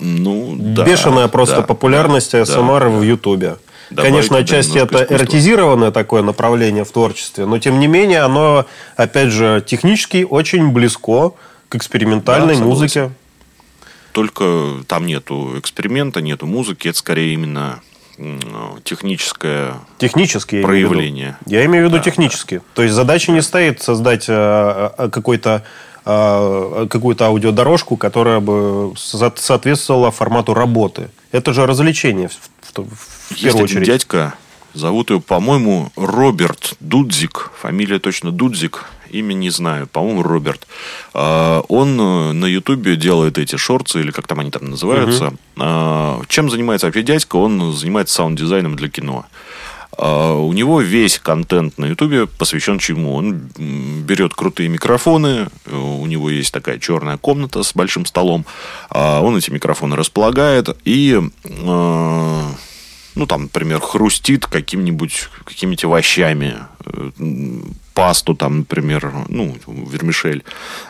Ну, да. Бешеная просто да, популярность да, СМР да, в Ютубе. Конечно, отчасти это искусства. эротизированное такое направление в творчестве, но тем не менее оно, опять же, технически очень близко к экспериментальной да, музыке. Только там нету эксперимента, нету музыки, это скорее именно техническое Технические проявление. Я имею в виду, да, технически. Да. То есть задача не стоит создать э, э, какой-то э, какую-то аудиодорожку, которая бы соответствовала формату работы. Это же развлечение в, в Есть первую очередь. дядька, зовут его, по-моему, Роберт Дудзик. Фамилия точно Дудзик. Имя не знаю, по-моему, Роберт. А, он э, на Ютубе делает эти шорты, или как там они там называются. Угу. Чем занимается вообще дядька? Он занимается саунд-дизайном для кино. А, у него весь контент на Ютубе посвящен чему? Он берет крутые микрофоны, у него есть такая черная комната с большим столом, он эти микрофоны располагает и ну, там, например, хрустит каким-нибудь, какими-нибудь овощами, э, пасту, там, например, ну, вермишель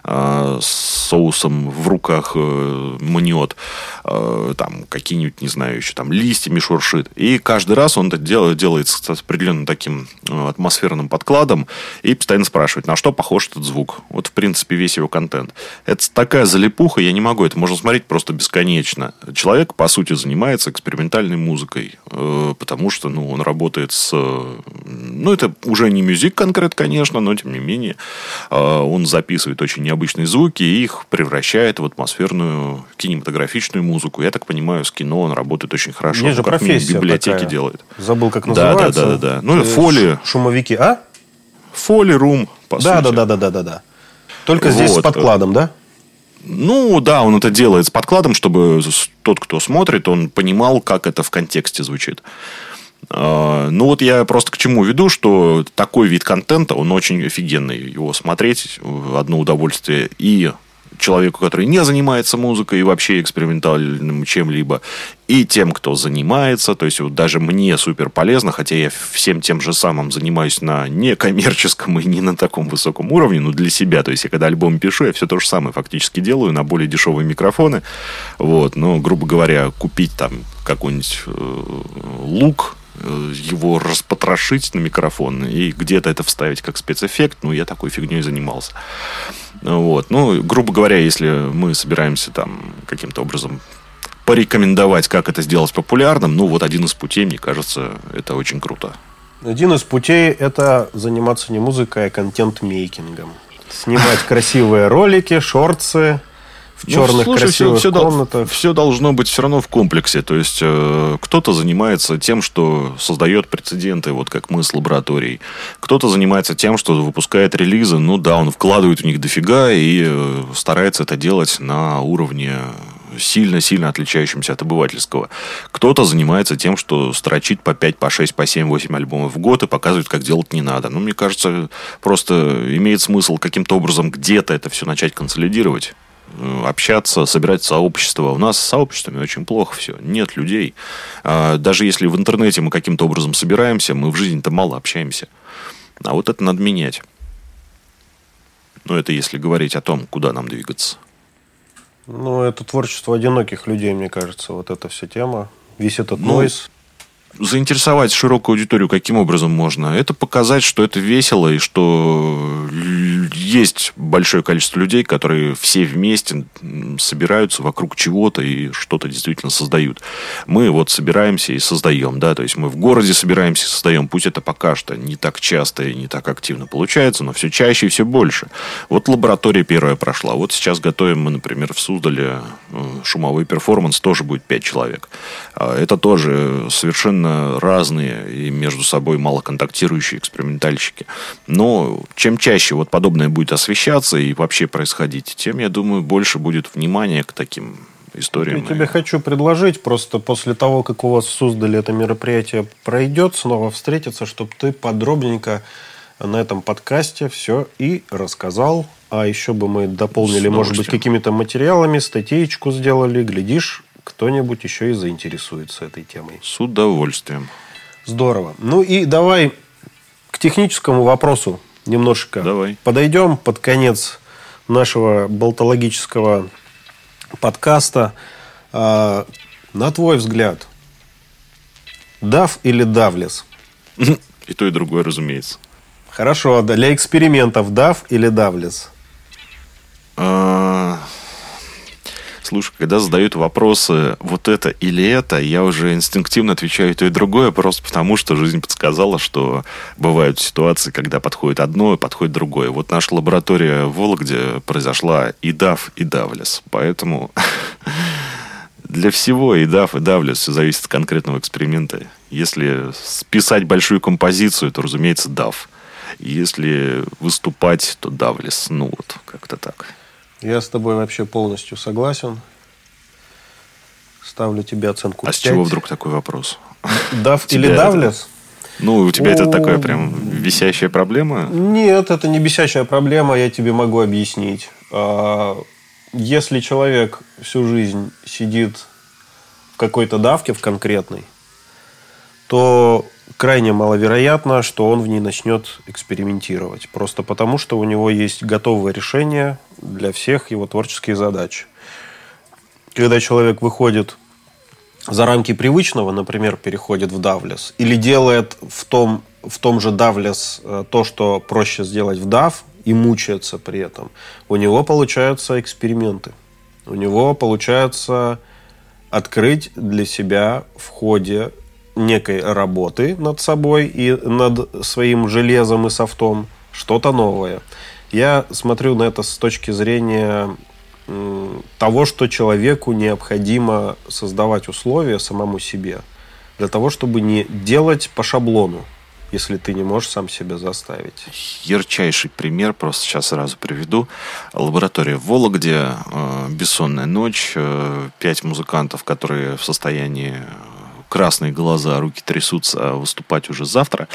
э, с соусом в руках э, мнет, э, там, какие-нибудь, не знаю, еще там листьями шуршит. И каждый раз он это делает, делает с определенным таким э, атмосферным подкладом и постоянно спрашивает, на что похож этот звук. Вот, в принципе, весь его контент. Это такая залипуха, я не могу, это можно смотреть просто бесконечно. Человек, по сути, занимается экспериментальной музыкой, потому что, ну, он работает с... Ну, это уже не мюзик конкрет, конечно, но тем не менее а, он записывает очень необычные звуки и их превращает в атмосферную кинематографичную музыку. Я так понимаю, с кино он работает очень хорошо. Есть же как профессия библиотеки такая. делает. Забыл, как называется. Да, да, да, да. Ну, и фоли. Шумовики, а? Фоли рум, по да, сути. Да, да, да, да, да. Только вот. здесь с подкладом, да? Ну, да, он это делает с подкладом, чтобы тот, кто смотрит, он понимал, как это в контексте звучит. А, ну вот я просто к чему веду, что такой вид контента, он очень офигенный. Его смотреть одно удовольствие и человеку, который не занимается музыкой и вообще экспериментальным чем-либо, и тем, кто занимается. То есть, вот даже мне супер полезно, хотя я всем тем же самым занимаюсь на некоммерческом и не на таком высоком уровне, но для себя. То есть, я когда альбом пишу, я все то же самое фактически делаю на более дешевые микрофоны. Вот. Но, грубо говоря, купить там какой-нибудь э, лук, Э, его распотрошить на микрофон и где-то это вставить как спецэффект. Ну, я такой фигней занимался. Вот. Ну, грубо говоря, если мы собираемся там каким-то образом порекомендовать, как это сделать популярным, ну, вот один из путей, мне кажется, это очень круто. Один из путей – это заниматься не музыкой, а контент-мейкингом. Снимать красивые ролики, шорты, в черных ну, слушай, красивых все, комнатах. Все, все должно быть все равно в комплексе. То есть э, кто-то занимается тем, что создает прецеденты, вот как мы с лабораторией. Кто-то занимается тем, что выпускает релизы. Ну да, он вкладывает в них дофига и э, старается это делать на уровне сильно-сильно отличающимся от обывательского. Кто-то занимается тем, что строчит по 5, по 6, по 7, 8 альбомов в год и показывает, как делать не надо. Ну, мне кажется, просто имеет смысл каким-то образом где-то это все начать консолидировать. Э, общаться, собирать сообщество. У нас с сообществами очень плохо все. Нет людей. А, даже если в интернете мы каким-то образом собираемся, мы в жизни-то мало общаемся. А вот это надо менять. Ну, это если говорить о том, куда нам двигаться. Ну, это творчество одиноких людей, мне кажется, вот эта вся тема. Весь этот ну, нойз. Заинтересовать широкую аудиторию каким образом можно? Это показать, что это весело и что есть большое количество людей, которые все вместе собираются вокруг чего-то и что-то действительно создают. Мы вот собираемся и создаем, да, то есть мы в городе собираемся и создаем. Пусть это пока что не так часто и не так активно получается, но все чаще и все больше. Вот лаборатория первая прошла. Вот сейчас готовим мы, например, в Суздале э, шумовой перформанс, тоже будет 5 человек. А это тоже совершенно разные и между собой мало контактирующие экспериментальщики. Но чем чаще вот подобное будет освещаться и вообще происходить, тем, я думаю, больше будет внимания к таким историям. Я тебе хочу предложить, просто после того, как у вас создали это мероприятие пройдет, снова встретиться, чтобы ты подробненько на этом подкасте все и рассказал. А еще бы мы дополнили, может быть, какими-то материалами, статейку сделали. Глядишь, кто-нибудь еще и заинтересуется этой темой. С удовольствием. Здорово. Ну и давай к техническому вопросу немножко давай. подойдем под конец нашего болтологического подкаста. А, на твой взгляд, дав или давлес? И то, и другое, разумеется. Хорошо, для экспериментов дав или давлес? А, слушай, когда задают вопросы вот это или это, я уже инстинктивно отвечаю то и другое, просто потому что жизнь подсказала, что бывают ситуации, когда подходит одно, и подходит другое. Вот наша лаборатория в Вологде произошла и дав, и давлес. Поэтому для всего и дав, и давлес все зависит от конкретного эксперимента. Если списать большую композицию, то, разумеется, дав. Если выступать, то давлес. Ну вот, как-то так. Я с тобой вообще полностью согласен. Ставлю тебе оценку А 5. с чего вдруг такой вопрос? Дав или давлес? Ну, у тебя это такая прям висящая проблема? Нет, это не висящая проблема, я тебе могу объяснить. А, если человек всю жизнь сидит в какой-то давке, в конкретной, то крайне маловероятно, что он в ней начнет экспериментировать. Просто потому, что у него есть готовое решение для всех его творческих задач. Когда человек выходит за рамки привычного, например, переходит в давлес, или делает в том, в том же давлес э, то, что проще сделать в дав, и мучается при этом, у него получаются эксперименты. У него получается открыть для себя в ходе некой работы над собой и над своим железом и софтом что-то новое. Я смотрю на это с точки зрения того, что человеку необходимо создавать условия самому себе для того, чтобы не делать по шаблону, если ты не можешь сам себя заставить. Ярчайший пример, просто сейчас сразу приведу. Лаборатория в Вологде, э, бессонная ночь, э, пять музыкантов, которые в состоянии красные глаза, руки трясутся, а выступать уже завтра.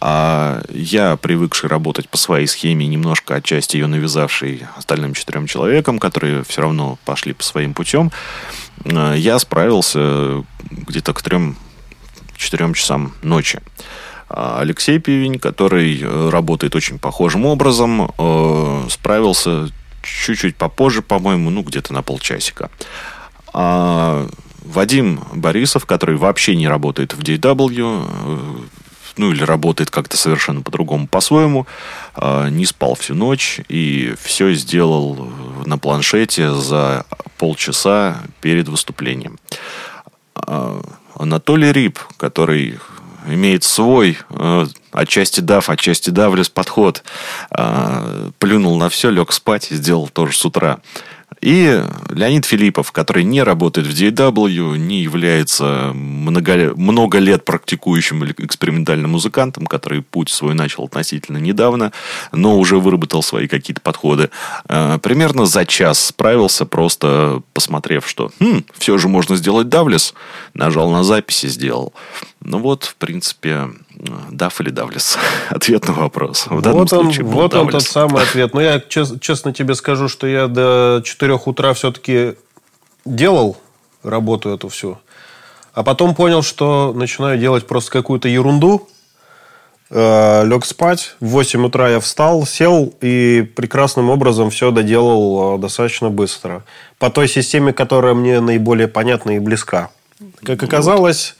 А я, привыкший работать по своей схеме, немножко отчасти ее навязавший остальным четырем человекам, которые все равно пошли по своим путем, а, я справился где-то к трем-четырем часам ночи. А Алексей Пивень, который э, работает очень похожим образом, э, справился чуть-чуть попозже, по-моему, ну, где-то на полчасика. А Вадим Борисов, который вообще не работает в DW, э, ну или работает как-то совершенно по-другому, по-своему, э, не спал всю ночь и все сделал на планшете за полчаса перед выступлением. Э, Анатолий Рип, который имеет свой отчасти дав, отчасти давлес подход, плюнул на все, лег спать и сделал тоже с утра. И Леонид Филиппов, который не работает в DAW, не является много, много лет практикующим экспериментальным музыкантом, который путь свой начал относительно недавно, но уже выработал свои какие-то подходы. Э, примерно за час справился, просто посмотрев, что хм, все же можно сделать давлес, нажал на записи, сделал. Ну вот, в принципе, Дав или Давлес? Ответ на вопрос. В данном вот он, случае был Вот он тот самый ответ. Но я чест, честно тебе скажу, что я до 4 утра все-таки делал работу эту всю. А потом понял, что начинаю делать просто какую-то ерунду. Э, лег спать. В 8 утра я встал, сел и прекрасным образом все доделал э, достаточно быстро. По той системе, которая мне наиболее понятна и близка. Как оказалось,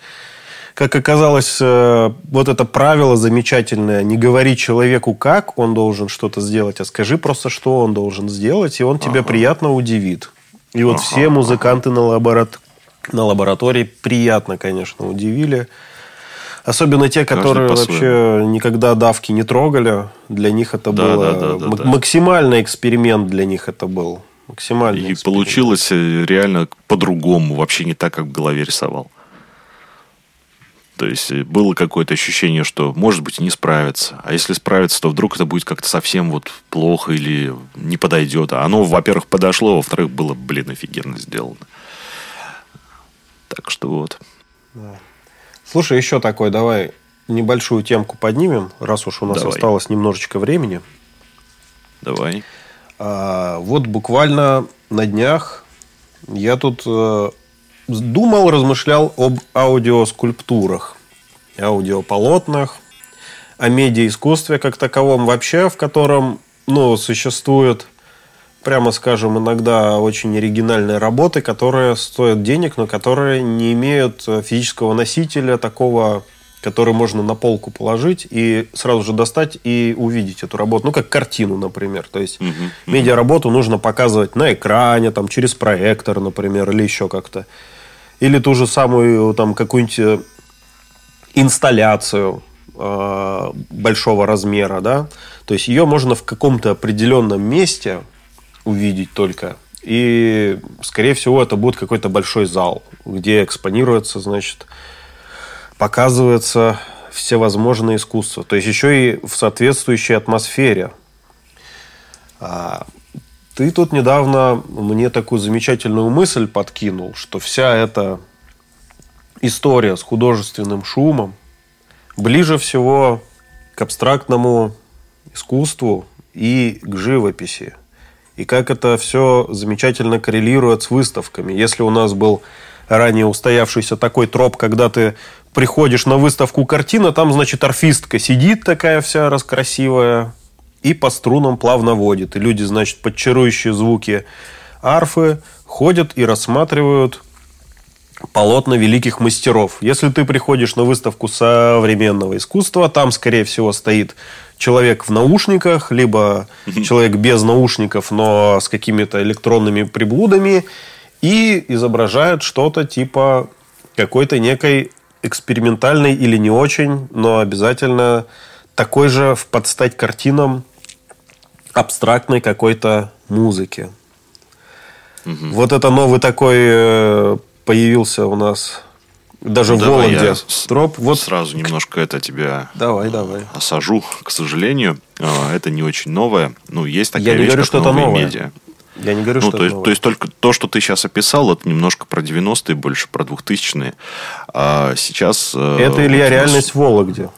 как оказалось, э, вот это правило замечательное, не говори человеку, как он должен что-то сделать, а скажи просто, что он должен сделать, и он тебя ага. приятно удивит. И вот ага, все музыканты ага. на, лаборат... на лаборатории приятно, конечно, удивили. Особенно те, которые вообще никогда давки не трогали. Для них это да, было да, да, да, максимальный эксперимент для них это был. Максимальный И получилось э, реально по-другому, вообще не так, как в голове рисовал. То есть э, было какое-то ощущение, что, может быть, не справится. А если справится, то вдруг это будет как-то совсем вот плохо или не подойдет. А оно, во-первых, подошло, а во-вторых, было, блин, офигенно сделано. Так что вот. Да. Слушай, еще такой, давай небольшую темку поднимем, раз уж у нас давай. осталось немножечко времени. Давай. А, вот буквально на днях я тут э, думал, размышлял об аудиоскульптурах, аудиополотнах, о медиаискусстве как таковом вообще, в котором ну, существует, прямо скажем, иногда очень оригинальные работы, которые стоят денег, но которые не имеют физического носителя такого который можно на полку положить и сразу же достать и увидеть эту работу. Ну, как картину, например. То есть, uh-huh, медиаработу нужно показывать на экране, там, через проектор, например, или еще как-то. Или ту же самую, там, какую-нибудь э, инсталляцию э, большого размера, да. То есть, ее можно в каком-то определенном месте увидеть только. И, скорее всего, это будет какой-то большой зал, где экспонируется, значит, показывается всевозможное искусство. То есть еще и в соответствующей атмосфере. А, ты тут недавно мне такую замечательную мысль подкинул, что вся эта история с художественным шумом ближе всего к абстрактному искусству и к живописи. И как это все замечательно коррелирует с выставками. Если у нас был ранее устоявшийся такой троп, когда ты приходишь на выставку картина, там, значит, орфистка сидит такая вся раскрасивая и по струнам плавно водит. И люди, значит, под чарующие звуки арфы ходят и рассматривают полотна великих мастеров. Если ты приходишь на выставку современного искусства, там, скорее всего, стоит человек в наушниках, либо человек без наушников, но с какими-то электронными приблудами, и изображает что-то типа какой-то некой экспериментальный или не очень, но обязательно такой же в подстать картинам абстрактной какой-то музыки. Угу. Вот это новый такой э, появился у нас даже ну, в Вологде. Я Троп. Вот сразу немножко это тебя давай, давай. осажу. К сожалению, а, это не очень новое. Ну, есть такая Я вещь, не говорю, что это новое. медиа. Я не говорю, ну, что то, есть, то есть только то, что ты сейчас описал, это немножко про 90-е, больше про 2000-е. А сейчас... Э, это, Илья, вот реальность в Вологде.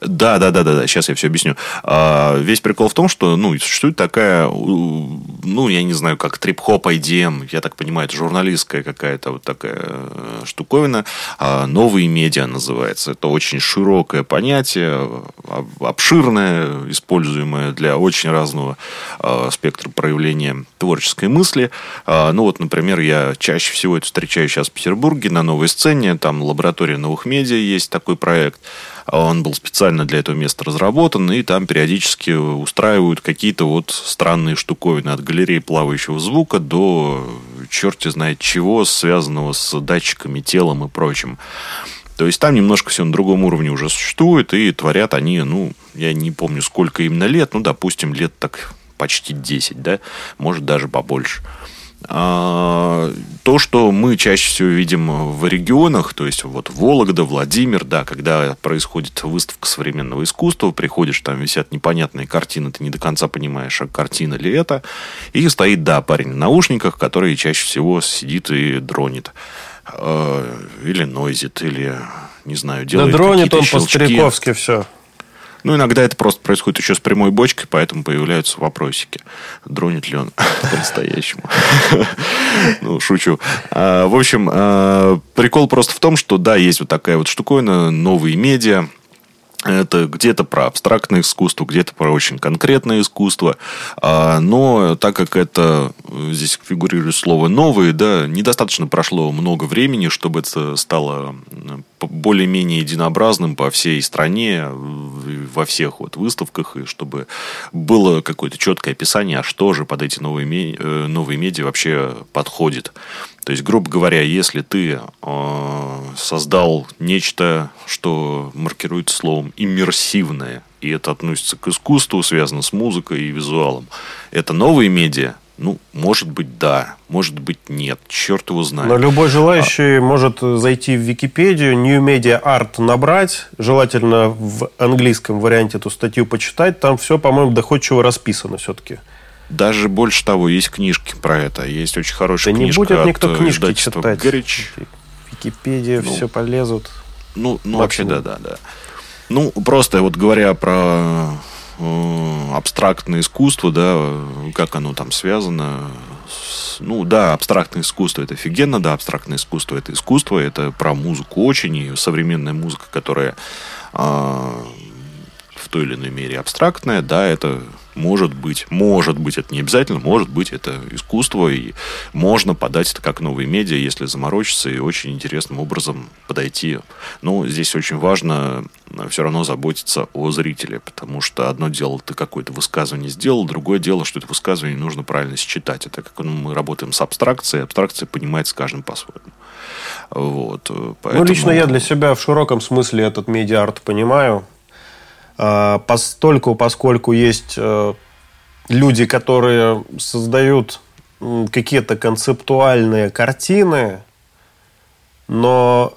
Да, да, да, да, да. Сейчас я все объясню. А, весь прикол в том, что, ну, существует такая, ну, я не знаю, как трип-хоп IDM, я так понимаю, это журналистская какая-то вот такая э, штуковина. А, новые медиа называется. Это очень широкое понятие, обширное, используемое для очень разного а, спектра проявления творческой мысли. А, ну, вот, например, я чаще всего это встречаю сейчас в Петербурге на новой сцене, там лаборатория новых медиа есть такой проект. Он был специально для этого места разработан, и там периодически устраивают какие-то вот странные штуковины от галереи плавающего звука до черти знает чего, связанного с датчиками, телом и прочим. То есть там немножко все на другом уровне уже существует, и творят они, ну, я не помню, сколько именно лет, ну, допустим, лет так почти 10, да, может, даже побольше. А, то, что мы чаще всего видим в регионах, то есть вот Вологда, Владимир, да, когда происходит выставка современного искусства, приходишь, там висят непонятные картины, ты не до конца понимаешь, а картина ли это, и стоит, да, парень в наушниках, который чаще всего сидит и дронит. А, или нойзит, или, не знаю, делает Да дронит он по-стариковски все. Ну, иногда это просто происходит еще с прямой бочкой, поэтому появляются вопросики. Дронит ли он по-настоящему? Ну, шучу. А, в общем, а, прикол просто в том, что, да, есть вот такая вот штуковина, новые медиа, это где-то про абстрактное искусство, где-то про очень конкретное искусство. А, но так как это здесь фигурирует слово новые, да, недостаточно прошло много времени, чтобы это стало более-менее единообразным по всей стране, во всех вот выставках, и чтобы было какое-то четкое описание, а что же под эти новые, э, новые медиа вообще подходит. То есть, грубо говоря, если ты э, создал нечто, что маркируется словом иммерсивное, и это относится к искусству, связано с музыкой и визуалом, это новые медиа, ну, может быть, да, может быть, нет. Черт его знает. Но любой желающий а... может зайти в Википедию, New Media Art набрать, желательно в английском варианте эту статью почитать. Там все, по-моему, доходчиво расписано все-таки. Даже больше того, есть книжки про это. Есть очень хорошая да книжка не будет никто книжки читать. Горич. Википедия, ну, все полезут. Ну, ну вообще, да, да, да. Ну, просто вот говоря про Э, абстрактное искусство, да, как оно там связано. Ну, да, абстрактное искусство это офигенно, да, абстрактное искусство это искусство, это про музыку очень, и современная музыка, которая а, в той или иной мере абстрактная, да, это может быть, может быть, это не обязательно, может быть, это искусство, и можно подать это как новые медиа, если заморочиться и очень интересным образом подойти. Но здесь очень важно э, все равно заботиться о зрителе, потому что одно дело, ты какое-то высказывание сделал, другое дело, что это высказывание нужно правильно считать. Это как ну, мы работаем с абстракцией, абстракция понимается каждым по-своему. Вот, поэтому... Ну, лично я для себя в широком смысле этот медиа-арт понимаю. А, постольку, поскольку есть э, люди, которые создают какие-то концептуальные картины, но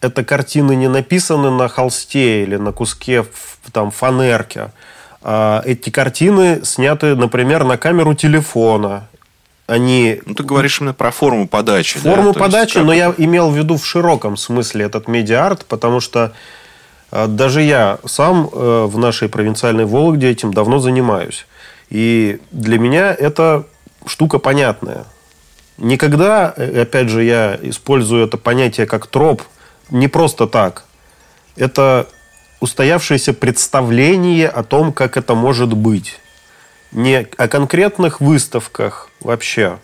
это картины не написаны на холсте или на куске там, фанерки. А эти картины сняты, например, на камеру телефона. Они... Ну, ты говоришь именно про форму подачи. Форму да? подачи, есть, но я имел в виду в широком смысле этот медиа-арт, потому что даже я сам э, в нашей провинциальной Вологде этим давно занимаюсь. И для меня это штука понятная. Никогда, э, опять же, я использую это понятие как троп не просто так. Это устоявшееся представление о том, как это может быть. Не о конкретных выставках вообще,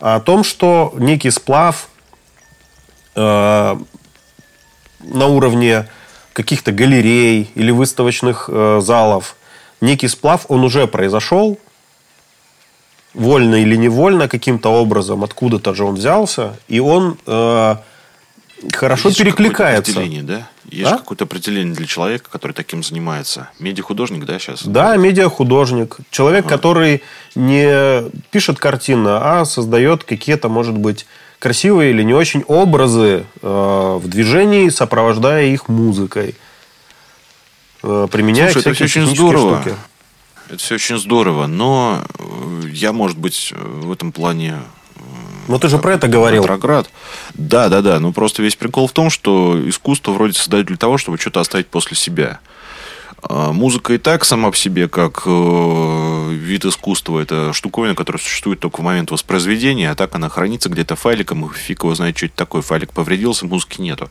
а о том, что некий сплав э, на уровне каких-то галерей или выставочных э, залов. Некий сплав, он уже произошел, вольно или невольно, каким-то образом, откуда-то же он взялся, и он э, хорошо Есть перекликается. Определение, да? Есть а? какое-то определение для человека, который таким занимается. Медиахудожник, да, сейчас? Да, медиахудожник. Человек, ага. который не пишет картины, а создает какие-то, может быть, красивые или не очень образы э, в движении, сопровождая их музыкой. Э, применяя Слушай, это все очень здорово. Штуки. Это все очень здорово, но э, я, может быть, в этом плане ну, ты же про это говорил. Ретроград. Да, да, да. Ну, просто весь прикол в том, что искусство вроде создают для того, чтобы что-то оставить после себя. А, музыка и так сама по себе, как э, вид искусства, это штуковина, которая существует только в момент воспроизведения, а так она хранится где-то файликом, и фиг его знает, что это такое. Файлик повредился, музыки нету.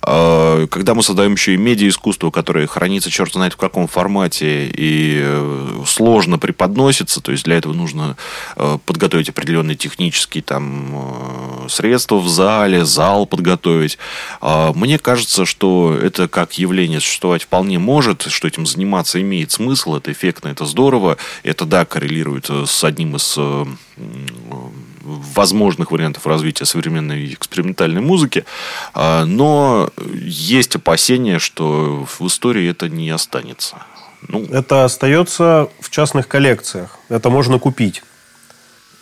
А, когда мы создаем еще и медиа-искусство, которое хранится черт знает в каком формате и э, сложно преподносится, то есть для этого нужно э, подготовить определенные технические там средства в зале, зал подготовить. А, мне кажется, что это как явление существовать вполне может, что этим заниматься имеет смысл, это эффектно, это здорово. Это, да, коррелирует э, с одним из э, возможных вариантов развития современной экспериментальной музыки, а, но есть опасения, что в истории это не останется. Ну, это остается в частных коллекциях. Это можно купить.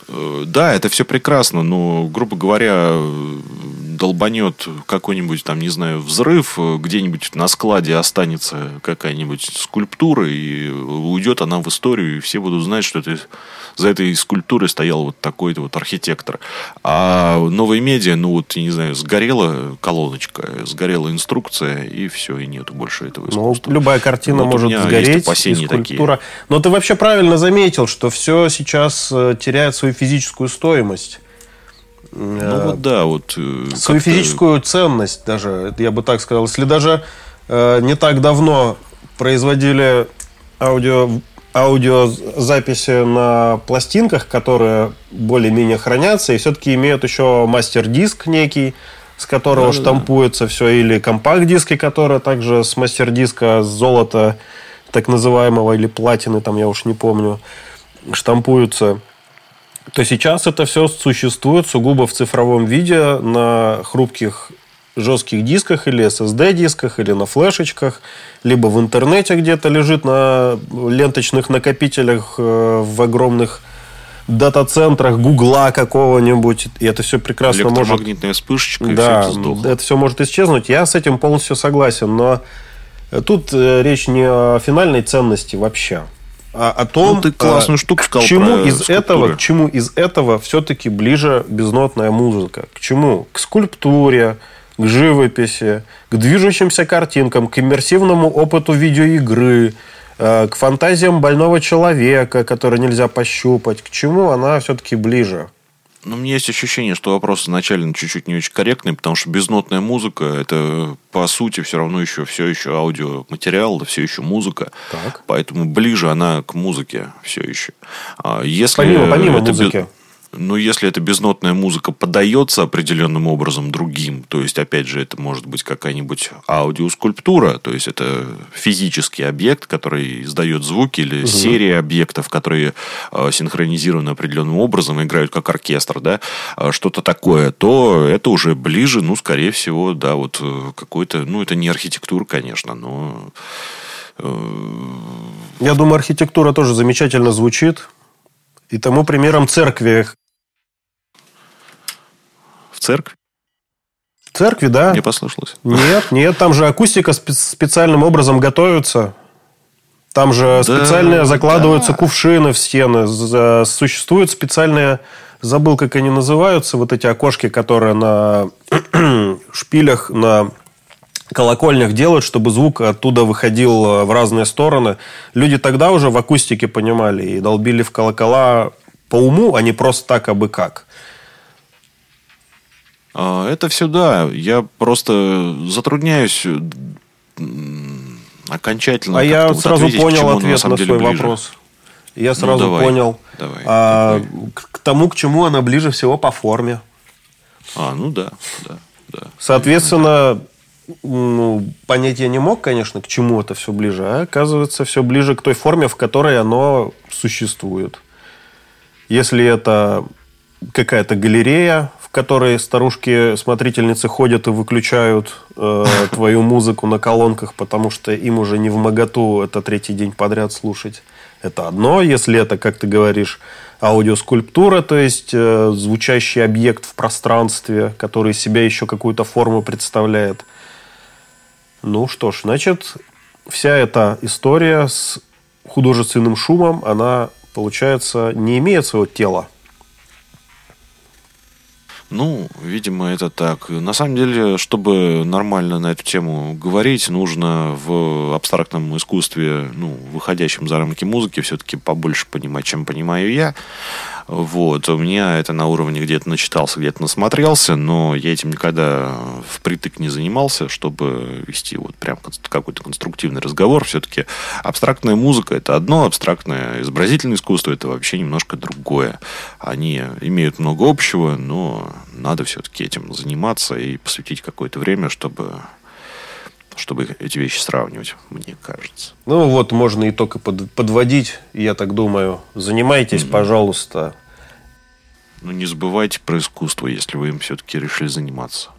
Э, да, это все прекрасно, но, грубо говоря, долбанет какой-нибудь, там, не знаю, взрыв, э, где-нибудь на складе останется какая-нибудь скульптура, и уйдет она в историю, и все будут знать, что это, за этой скульптурой стоял вот такой-то вот архитектор. А новые медиа, ну вот, я не знаю, сгорела колоночка, сгорела инструкция, и все, и нету больше этого ну, искусства. Ну, любая картина вот может сгореть, и скульптура. Такие. Но ты вообще правильно заметил, что все сейчас э, теряет свою физическую стоимость. Ну вот да, вот. Э, свою физическую ценность даже, я бы так сказал. Если даже э, не так давно производили аудио, аудиозаписи на пластинках, которые более-менее хранятся и все-таки имеют еще мастер-диск некий, с которого да, штампуется да. все, или компакт-диски, которые также с мастер-диска с золота, так называемого, или платины, там я уж не помню, штампуются то сейчас это все существует сугубо в цифровом виде на хрупких жестких дисках или SSD-дисках, или на флешечках, либо в интернете где-то лежит на ленточных накопителях э, в огромных дата-центрах Гугла какого-нибудь. И это все прекрасно может... Электромагнитная вспышечка, да, все это, это все может исчезнуть. Я с этим полностью согласен. Но тут э, речь не о финальной ценности вообще о том, ну, ты классную штуку к чему из скульптуры. этого, к чему из этого все-таки ближе безнотная музыка, к чему, к скульптуре, к живописи, к движущимся картинкам, к иммерсивному опыту видеоигры, э, к фантазиям больного человека, который нельзя пощупать, к чему она все-таки ближе. Ну, у меня есть ощущение, что вопрос изначально чуть-чуть не очень корректный, потому что безнотная музыка – это, по сути, все равно еще все еще аудиоматериал, да все еще музыка. Так. Поэтому ближе она к музыке все еще. А если помимо, помимо музыки. Но если эта безнотная музыка подается определенным образом другим, то есть, опять же, это может быть какая-нибудь аудиоскульптура, то есть, это физический объект, который издает звуки, или угу. серия объектов, которые э, синхронизированы определенным образом, играют как оркестр, да, э, что-то такое, то это уже ближе, ну, скорее всего, да, вот э, какой-то, ну, это не архитектура, конечно, но... Я думаю, архитектура тоже замечательно звучит. И тому примером церкви, церкви? В церкви, да. Не послышалось. Нет, нет, там же акустика специальным образом готовится. Там же да, специально закладываются да. кувшины в стены. Существуют специальные, забыл, как они называются, вот эти окошки, которые на шпилях, на колокольнях делают, чтобы звук оттуда выходил э, в разные стороны. Люди тогда уже в акустике понимали и долбили в колокола по уму, а не просто так, а бы как. А, это все да. Я просто затрудняюсь окончательно. А я вот сразу ответить, понял ответ на, на свой ближе. вопрос. Я ну, сразу ну, давай, понял. Давай, а, давай. К тому, к чему она ближе всего по форме. А, ну да, да, да. Соответственно, ну, понять я не мог, конечно, к чему это все ближе, а оказывается, все ближе к той форме, в которой оно существует. Если это какая-то галерея, которой старушки-смотрительницы ходят и выключают э, твою музыку на колонках, потому что им уже не в моготу это третий день подряд слушать. Это одно, если это, как ты говоришь, аудиоскульптура, то есть э, звучащий объект в пространстве, который себя еще какую-то форму представляет. Ну что ж, значит, вся эта история с художественным шумом, она, получается, не имеет своего тела. Ну, видимо, это так. На самом деле, чтобы нормально на эту тему говорить, нужно в абстрактном искусстве, ну, выходящем за рамки музыки, все-таки побольше понимать, чем понимаю я. Вот. У меня это на уровне где-то начитался, где-то насмотрелся, но я этим никогда впритык не занимался, чтобы вести вот прям какой-то конструктивный разговор. Все-таки абстрактная музыка – это одно, абстрактное изобразительное искусство – это вообще немножко другое. Они имеют много общего, но надо все-таки этим заниматься и посвятить какое-то время, чтобы чтобы эти вещи сравнивать, мне кажется. Ну вот, можно итог и под, подводить, я так думаю. Занимайтесь, mm-hmm. пожалуйста. Ну не забывайте про искусство, если вы им все-таки решили заниматься.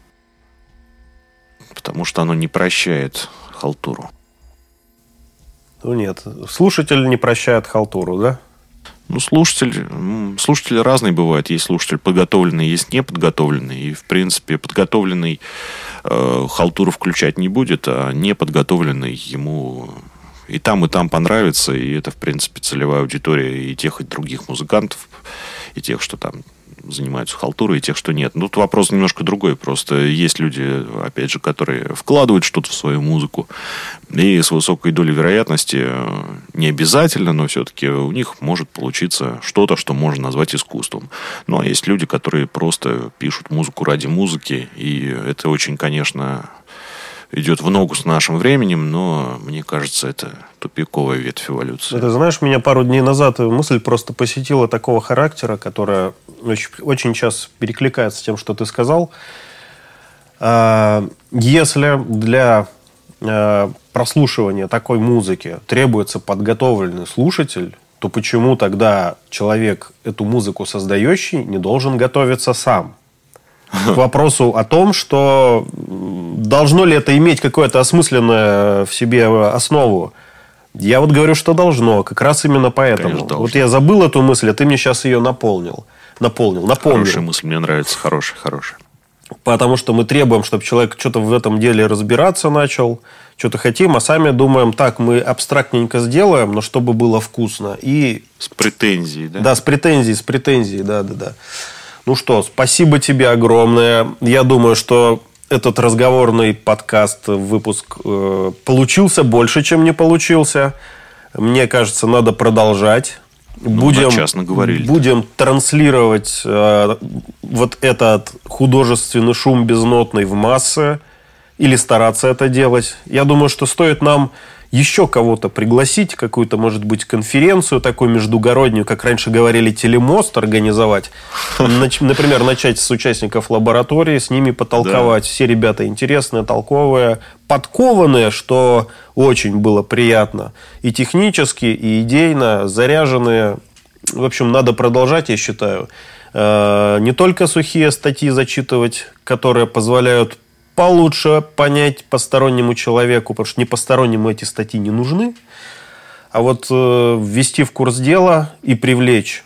Потому что оно не прощает халтуру. Ну нет, слушатель не прощает халтуру, да? Ну, слушатель, слушатели разные бывают. Есть слушатель подготовленный, есть неподготовленный. И, в принципе, подготовленный э, халтуру включать не будет, а неподготовленный ему и там, и там понравится. И это, в принципе, целевая аудитория и тех, и других музыкантов, и тех, что там занимаются халтурой, и тех, что нет. Ну, тут вопрос немножко другой. Просто есть люди, опять же, которые вкладывают что-то в свою музыку, и с высокой долей вероятности, э, не обязательно, но все-таки у них может получиться что-то, что можно назвать искусством. Ну, а есть люди, которые просто пишут музыку ради музыки, и это очень, конечно, идет в ногу с нашим временем, но мне кажется, это тупиковая ветвь эволюции. Это, знаешь, меня пару дней назад мысль просто посетила такого характера, которая очень, очень часто перекликается с тем, что ты сказал. А, если для а, прослушивания такой музыки требуется подготовленный слушатель, то почему тогда человек, эту музыку создающий, не должен готовиться сам? К вопросу о том, что должно ли это иметь какое-то осмысленное в себе основу. Я вот говорю, что должно, как раз именно поэтому. Конечно, вот я забыл эту мысль, а ты мне сейчас ее наполнил. Наполнил, напомнил. Хорошая мысль, мне нравится, хорошая, хорошая. Потому что мы требуем, чтобы человек что-то в этом деле разбираться начал, что-то хотим, а сами думаем, так, мы абстрактненько сделаем, но чтобы было вкусно. И... С претензией, да? Да, с претензией, с претензией, да, да, да. Ну что, спасибо тебе огромное. Я думаю, что этот разговорный подкаст, выпуск э, получился больше, чем не получился. Мне кажется, надо продолжать. Ну, будем, честно говорили. Будем транслировать э, вот этот художественный шум безнотный в массы или стараться это делать. Я думаю, что стоит нам еще кого-то пригласить, какую-то, может быть, конференцию такую междугороднюю, как раньше говорили, телемост организовать. Например, начать с участников лаборатории, с ними потолковать. Да. Все ребята интересные, толковые, подкованные, что очень было приятно. И технически, и идейно заряженные. В общем, надо продолжать, я считаю. Э, не только сухие статьи зачитывать, которые позволяют получше понять постороннему человеку, потому что не постороннему эти статьи не нужны. А вот э, ввести в курс дела и привлечь,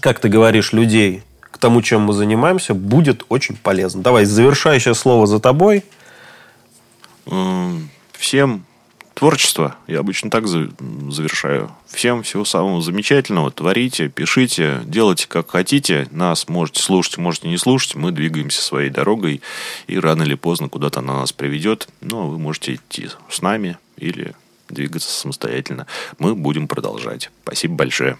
как ты говоришь, людей к тому, чем мы занимаемся, будет очень полезно. Давай, завершающее слово за тобой. Всем творчество. Я обычно так завершаю. Всем всего самого замечательного. Творите, пишите, делайте как хотите. Нас можете слушать, можете не слушать. Мы двигаемся своей дорогой. И рано или поздно куда-то она нас приведет. Но вы можете идти с нами или двигаться самостоятельно. Мы будем продолжать. Спасибо большое.